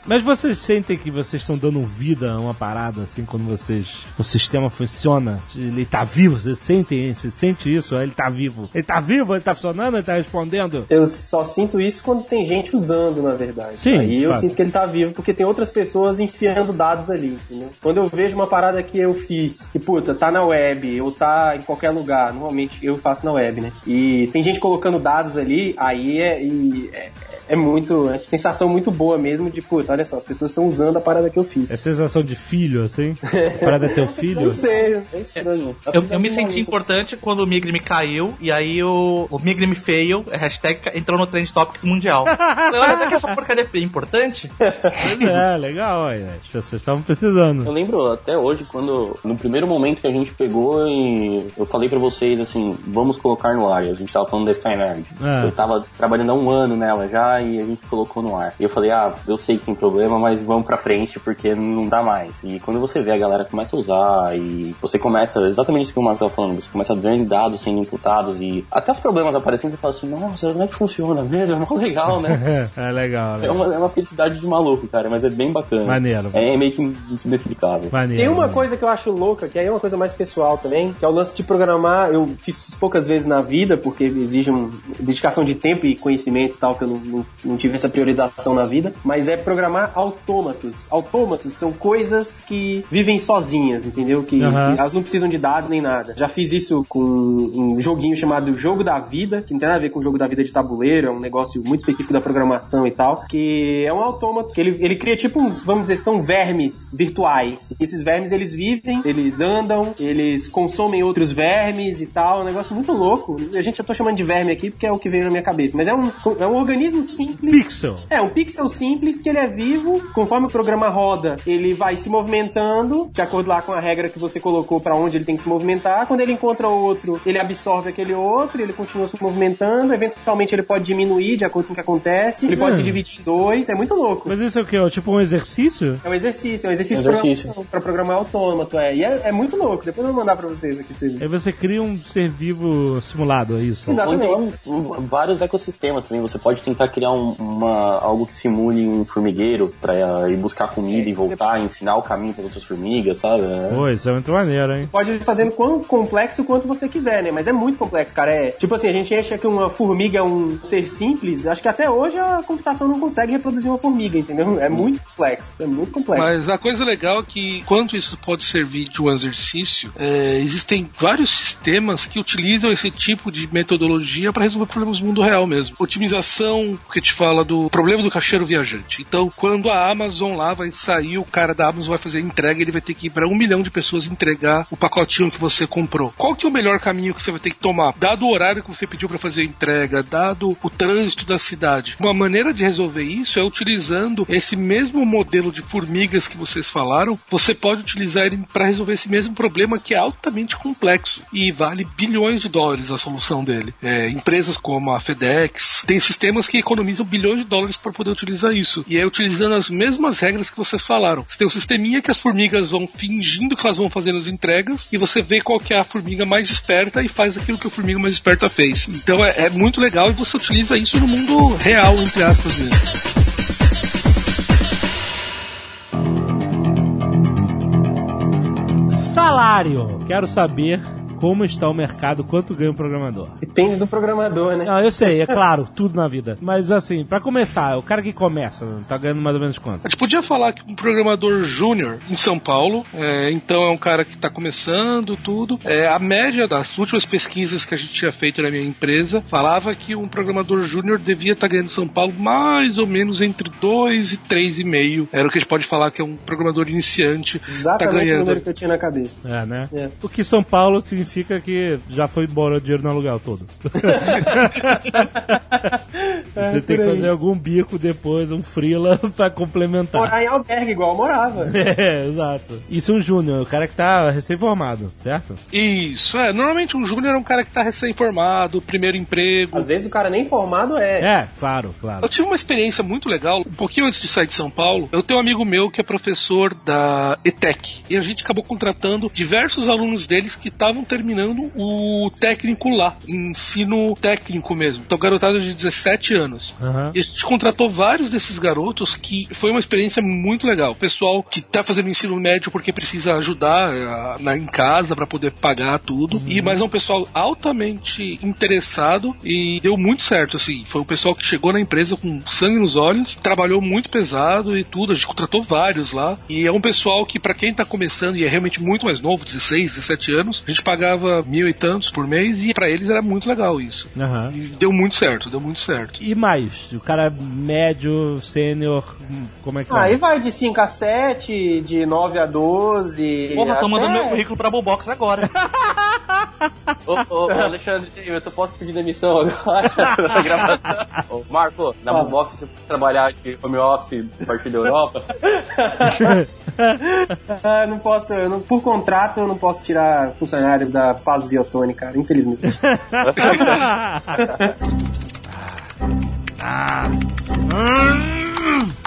Mas vocês sentem que vocês estão dando vida a uma parada, assim, quando vocês. O sistema funciona, ele tá vivo, vocês sentem, você sente isso, ele tá vivo. Ele tá vivo, ele tá funcionando, ele tá respondendo. Eu só sinto isso quando tem gente usando, na verdade. Sim, Aí eu fato. sinto que ele tá vivo porque tem outras pessoas enfiando dados ali, entendeu? Quando eu vejo uma parada que eu fiz, que puta, tá na web ou tá em qualquer lugar, normalmente eu faço na web, né? E tem gente colocando dados ali, aí é, e é, é muito, é sensação muito boa mesmo de, puta, olha só, as pessoas estão usando a parada que eu fiz. É sensação de filho, assim? A parada é teu filho? Não sei, é estranho. Eu, eu me senti importante quando o Migrim caiu e aí o, o Migrim fail, a hashtag entrou no Trend Topics mundial. Falei, Olha, será que essa porcaria foi importante? Pois é, legal, olha. As pessoas estavam precisando. Eu lembro até hoje, quando, no primeiro momento que a gente pegou e eu falei pra vocês assim, vamos colocar no ar. A gente tava falando da Skynerd. É. Eu tava trabalhando há um ano nela já e a gente colocou no ar. E eu falei, ah, eu sei que tem problema, mas vamos pra frente porque não dá mais. E quando você vê a galera começa a usar e você começa, exatamente isso que o Marco tava falando, você começa a ver dados sendo imputados e até os problemas aparecendo, você fala assim, nossa, como é que funciona mesmo? É mó legal, né? É, legal, É legal. uma, é uma felicidade de maluco, cara, mas é bem bacana. Maneiro. É meio que inexplicável. Maneiro. Tem uma coisa que eu acho louca, que aí é uma coisa mais pessoal também, que é o lance de programar. Eu fiz, fiz poucas vezes na vida, porque exige uma dedicação de tempo e conhecimento e tal, que eu não, não, não tive essa priorização na vida. Mas é programar autômatos. Autômatos são coisas que vivem sozinhas, entendeu? Que, Aham. que elas não precisam de dados nem nada. Já fiz isso com um joguinho chamado Jogo da Vida, que não tem nada a ver com o jogo da vida de tabuleiro, é um negócio muito específico da programação e tal, que é um autômato, que ele, ele cria tipo uns, vamos dizer, são vermes virtuais. E esses vermes, eles vivem, eles andam, eles consomem outros vermes e tal, é um negócio muito louco. A gente já tô chamando de verme aqui porque é o que veio na minha cabeça, mas é um, é um organismo simples. Pixel. É, um pixel simples que ele é vivo, conforme o programa roda, ele vai se movimentando, de acordo lá com a regra que você colocou pra onde ele tem que se movimentar. Quando ele encontra outro, ele absorve aquele outro, ele continua se movimentando, eventualmente ele pode diminuir de acordo com o que acontece, ele pode Hum. se dividir em dois, é muito louco. Mas isso é o quê? Tipo um exercício? É um exercício, é um exercício, É um exercício. Pra, pra programar autômato, é. E é, é muito louco, depois eu vou mandar pra vocês aqui pra vocês. Aí você cria um ser vivo simulado, é isso? Exatamente. Então, vários ecossistemas também. Você pode tentar criar um- uma, algo que simule um formigueiro pra ir buscar comida e voltar, ensinar o caminho para outras formigas, sabe? É. Pô, isso é muito maneiro, hein? Pode ir fazendo quão complexo quanto você quiser, né? Mas é muito complexo, cara. É tipo assim, a gente acha que uma formiga é um ser simples. Acho que até hoje a computação não consegue reproduzir uma formiga, entendeu? É muito complexo, é muito complexo. Mas a coisa legal é que, enquanto isso pode servir de um exercício, é, existem vários sistemas que utilizam esse tipo de metodologia para resolver problemas no mundo real mesmo. Otimização, que te fala do problema do caixeiro viajante. Então, quando a Amazon lá vai sair, o cara da Amazon vai fazer entrega, ele vai ter que ir para um milhão de pessoas entregar o pacotinho que você comprou. Qual que é o melhor caminho que você vai ter que tomar? Dado o horário que você pediu para fazer a entrega, dado o trânsito da cidade. Uma maneira de resolver isso é utilizando esse mesmo modelo de formigas que vocês falaram, você pode utilizar ele para resolver esse mesmo problema que é altamente complexo e vale bilhões de dólares a solução dele. É, empresas como a FedEx têm sistemas que economizam bilhões de dólares para poder utilizar isso. E é utilizando as mesmas regras que vocês falaram. Você tem um sisteminha que as formigas vão fingindo que elas vão fazendo as entregas e você vê qual que é a formiga mais esperta e faz aquilo que a formiga mais esperta fez. Então é, é muito legal e você utiliza isso no mundo real, entre aspas mesmo. Salário. Quero saber como está o mercado, quanto ganha um programador. Depende do programador, né? Não, eu sei, é claro, tudo na vida. Mas assim, pra começar, o cara que começa, tá ganhando mais ou menos quanto? A gente podia falar que um programador júnior em São Paulo, é, então é um cara que está começando tudo. É, a média das últimas pesquisas que a gente tinha feito na minha empresa falava que um programador júnior devia estar ganhando em São Paulo mais ou menos entre 2 e 3,5. Era o que a gente pode falar que é um programador iniciante. Tá Exatamente o ganhando. número que eu tinha na cabeça. É, né? É. O que São Paulo significa que já foi embora o dinheiro no aluguel todo. Você tem que fazer algum bico depois, um freela pra complementar. Morar em albergue igual eu morava. É, exato. Isso é um júnior, o cara que tá recém-formado, certo? Isso, é. Normalmente um júnior é um cara que está recém-formado, primeiro emprego. Às vezes o cara nem formado é. É, claro, Eu claro. tive uma experiência muito legal. Um pouquinho antes de sair de São Paulo, eu tenho um amigo meu que é professor da ETEC. E a gente acabou contratando diversos alunos deles que estavam terminando o técnico lá, ensino técnico mesmo. Então, garotada de 17 anos. Aham. E a gente contratou vários desses garotos que foi uma experiência muito legal. O pessoal que tá fazendo ensino médio porque precisa ajudar eh, na, em casa para poder pagar tudo. E mas é um pessoal altamente interessado e deu muito certo assim. Foi o pessoal que chegou na empresa com sangue nos olhos, trabalhou muito pesado e tudo. A gente contratou vários lá. E é um pessoal que para quem tá começando e é realmente muito mais novo, 16, 17 anos, a gente pagava mil e tantos por mês e para eles era muito legal isso. Aham. E deu muito certo, deu muito certo. E mais? O cara médio, sênior, hum, como é que Aí é? vai de 5 a 7, de 9 a 12. Porra, tô até- mandando meu currículo pra Bullbox agora. Ô, ô, ô, Alexandre, eu tô- posso pedir demissão agora na gravação? Ô, Marco, na Ah. Boombox você pode trabalhar de home office a partir da Europa? Ah, não posso, eu não- por contrato, eu não posso tirar funcionários da Paz Ziotone, cara, infelizmente.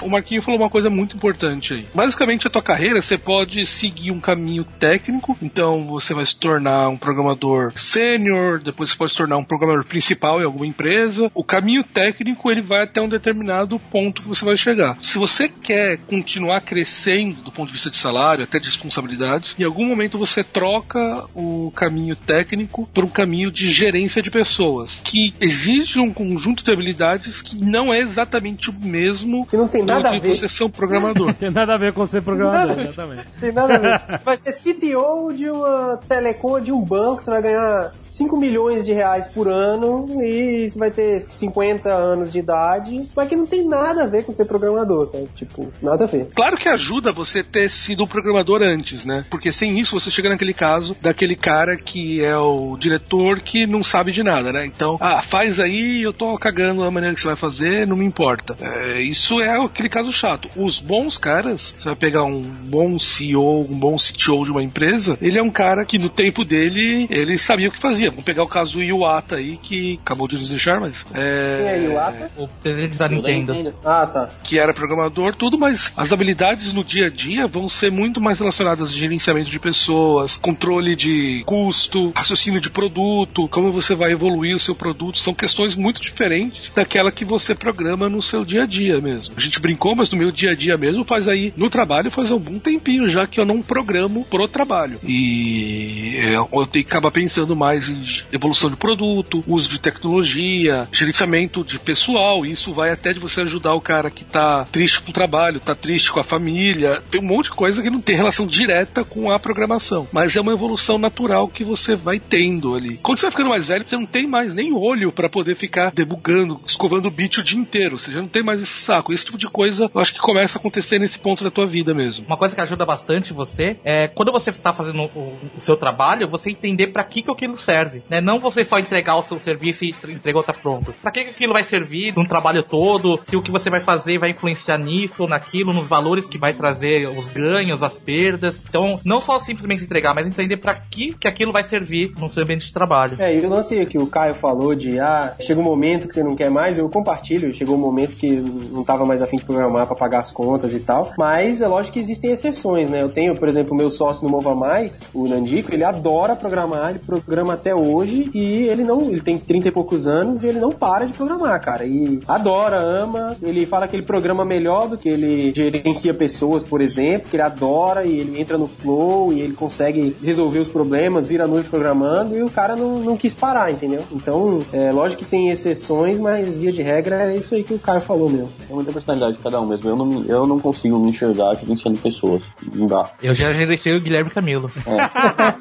O Marquinho falou uma coisa muito importante aí. Basicamente, a tua carreira você pode seguir um caminho técnico, então você vai se tornar um programador sênior, depois você pode se tornar um programador principal em alguma empresa. O caminho técnico ele vai até um determinado ponto que você vai chegar. Se você quer continuar crescendo do ponto de vista de salário, até de responsabilidades, em algum momento você troca o caminho técnico por um caminho de gerência de pessoas, que exige um conjunto de habilidades que não é exatamente o mesmo Que não tem nada do a ver. você ser um programador. Tem nada a ver com ser programador, exatamente. Tem nada a ver. Vai ser CTO de uma telecom de um banco, você vai ganhar 5 milhões de reais por ano e você vai ter 50 anos de idade, mas que não tem nada a ver com ser programador, sabe? Tipo, nada a ver. Claro que ajuda você ter sido um programador antes, né? Porque sem isso você chega naquele caso daquele cara que é o diretor que não sabe de nada, né? Então, ah, faz aí, eu tô cagando a maneira que você vai fazer, não me importa. É, isso é aquele caso chato. Os bons caras, você vai pegar um bom CEO, um bom CTO de uma empresa, ele é um cara que no tempo dele, ele sabia o que fazia. Vamos pegar o caso do Iwata aí, que acabou de nos deixar, mas... É... Quem é Iwata? O presidente da. Nintendo. Ah, tá. que era programador, tudo, mas as habilidades no dia a dia vão ser muito mais relacionadas a gerenciamento de pessoas, controle de custo, raciocínio de produto, como você vai evoluir o seu produto. São questões muito diferentes daquela que você programa no seu dia a dia mesmo. A gente brincou, mas no meu dia a dia mesmo faz aí no trabalho faz algum tempinho já que eu não programo pro trabalho. E é, eu tenho que acabar pensando mais em evolução de produto, uso de tecnologia, gerenciamento de pessoal. Isso vai até de você ajudar o cara que tá triste com o trabalho, tá triste com a família. Tem um monte de coisa que não tem relação direta com a programação. Mas é uma evolução natural que você vai tendo ali. Quando você vai ficando mais velho, você não tem mais nem olho para poder ficar debugando, escovando o bit o dia inteiro. Você já não tem mais esse saco. Esse tipo de coisa eu acho que começa a acontecer nesse ponto da tua vida mesmo. Uma coisa que ajuda bastante você é quando você está fazendo o, o seu trabalho, você entender pra que, que aquilo serve. Né? Não você só entregar o seu serviço e entregou tá pronto. Pra que, que aquilo vai servir num trabalho todo, se o que você vai fazer vai influenciar nisso ou naquilo, nos valores que vai trazer os ganhos, as perdas. Então, não só simplesmente entregar, mas entender pra que, que aquilo vai servir no seu ambiente de trabalho. É, e o lance que o Caio falou de, ah, chega um momento que você não quer mais, eu compartilho. Chegou um momento que não tava mais afim de programar pra pagar as contas e tal. Mas é lógico que existem exceções, né? Eu tenho, por exemplo, o meu sócio no Mova Mais, o Nandico, ele adora programar, ele programa até hoje e ele não, ele tem 30 e poucos anos e ele não para de programar, cara. E adora, ama, ele fala que ele programa melhor do que ele gerencia pessoas, por exemplo, que ele adora e ele entra no flow e ele consegue resolver os problemas, vira a noite programando e o cara não, não quis parar, entendeu? Então, é lógico que tem exceções, mas via de regra é isso aí que o Caio falou mesmo. É muita personalidade de cada um mesmo. Eu não, me- eu não consigo me enxergar gerenciando pessoas. Não dá. Eu já gerenciei o Guilherme Camilo.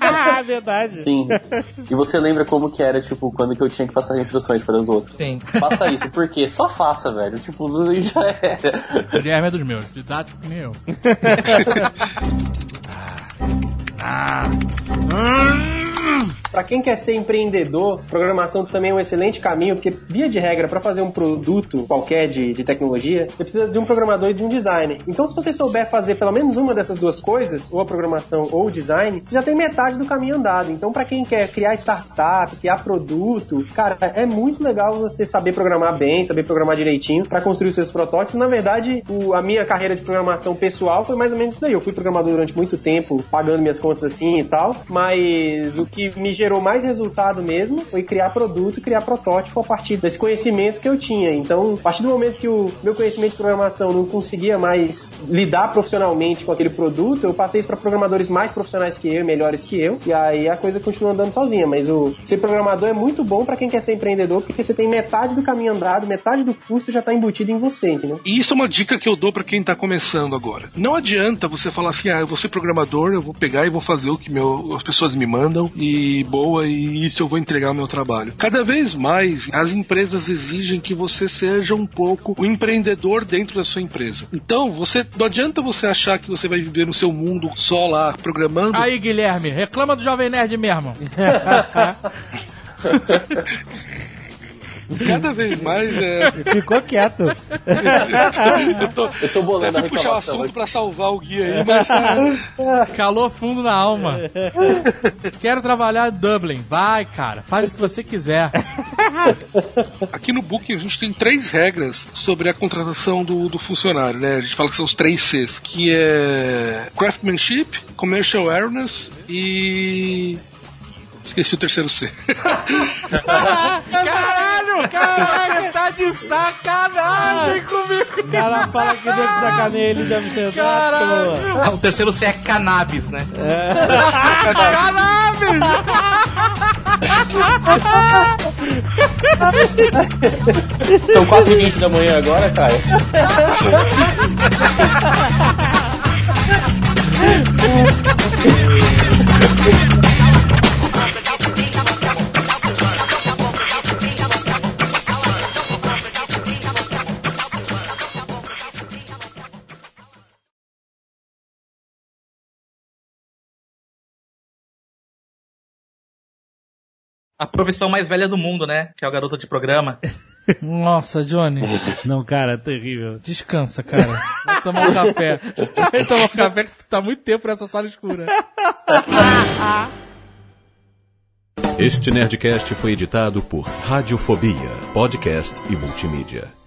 Ah, verdade. Sim. E você lembra como que era, tipo, quando que eu tinha que passar instruções para os outros? Sim. Faça isso, por quê? Só faça, velho. Tipo, já era. O Guilherme é dos meus, didático que nem eu. Pra quem quer ser empreendedor, programação também é um excelente caminho, porque, via de regra, pra fazer um produto qualquer de, de tecnologia, você precisa de um programador e de um designer. Então, se você souber fazer pelo menos uma dessas duas coisas, ou a programação ou o design, você já tem metade do caminho andado. Então, pra quem quer criar startup, criar produto, cara, é muito legal você saber programar bem, saber programar direitinho pra construir seus protótipos. Na verdade, o- a minha carreira de programação pessoal foi mais ou menos isso daí. Eu fui programador durante muito tempo, pagando minhas contas assim e tal, mas o que me gerou mais resultado mesmo foi criar produto criar protótipo a partir desse conhecimento que eu tinha. Então, a partir do momento que o meu conhecimento de programação não conseguia mais lidar profissionalmente com aquele produto, eu passei para programadores mais profissionais que eu, melhores que eu, e aí a coisa continua andando sozinha. Mas o ser programador é muito bom para quem quer ser empreendedor, porque você tem metade do caminho andado, metade do custo já tá embutido em você, entendeu? E isso é uma dica que eu dou para quem tá começando agora. Não adianta você falar assim, ah, eu vou ser programador, eu vou pegar e vou fazer o que meu, as pessoas me mandam e boa, e isso eu vou entregar o meu trabalho. Cada vez mais as empresas exigem que você seja um pouco o empreendedor dentro da sua empresa. Então, você não adianta você achar que você vai viver no seu mundo só lá programando. Aí, Guilherme, reclama do Jovem Nerd mesmo. Cada vez mais é. Ficou quieto. eu tô, Eu tô bolando fui puxar o assunto pra salvar o guia aí, mas tá. Calor fundo na alma. Quero trabalhar em Dublin. Vai, cara. Faz o que você quiser. Aqui no Booking a gente tem três regras sobre a contratação do, do funcionário, né? A gente fala que são os três Cs, que é craftsmanship, commercial awareness e esqueci o terceiro C. Caralho! Caralho! Tá de sacanagem comigo. O cara fala que deve sacanear ele de Amsterdã. Caralho. Ah, o terceiro C é cannabis, né? Cannabis! São 4h20 da manhã agora, Caio. A profissão mais velha do mundo, né? Que é o garoto de programa. Nossa, Johnny. Não, cara, terrível. Descansa, cara. Vai tomar um café. Vai tomar um café que tu tá muito tempo nessa sala escura. Este Nerdcast foi editado por Radiofobia, podcast e multimídia.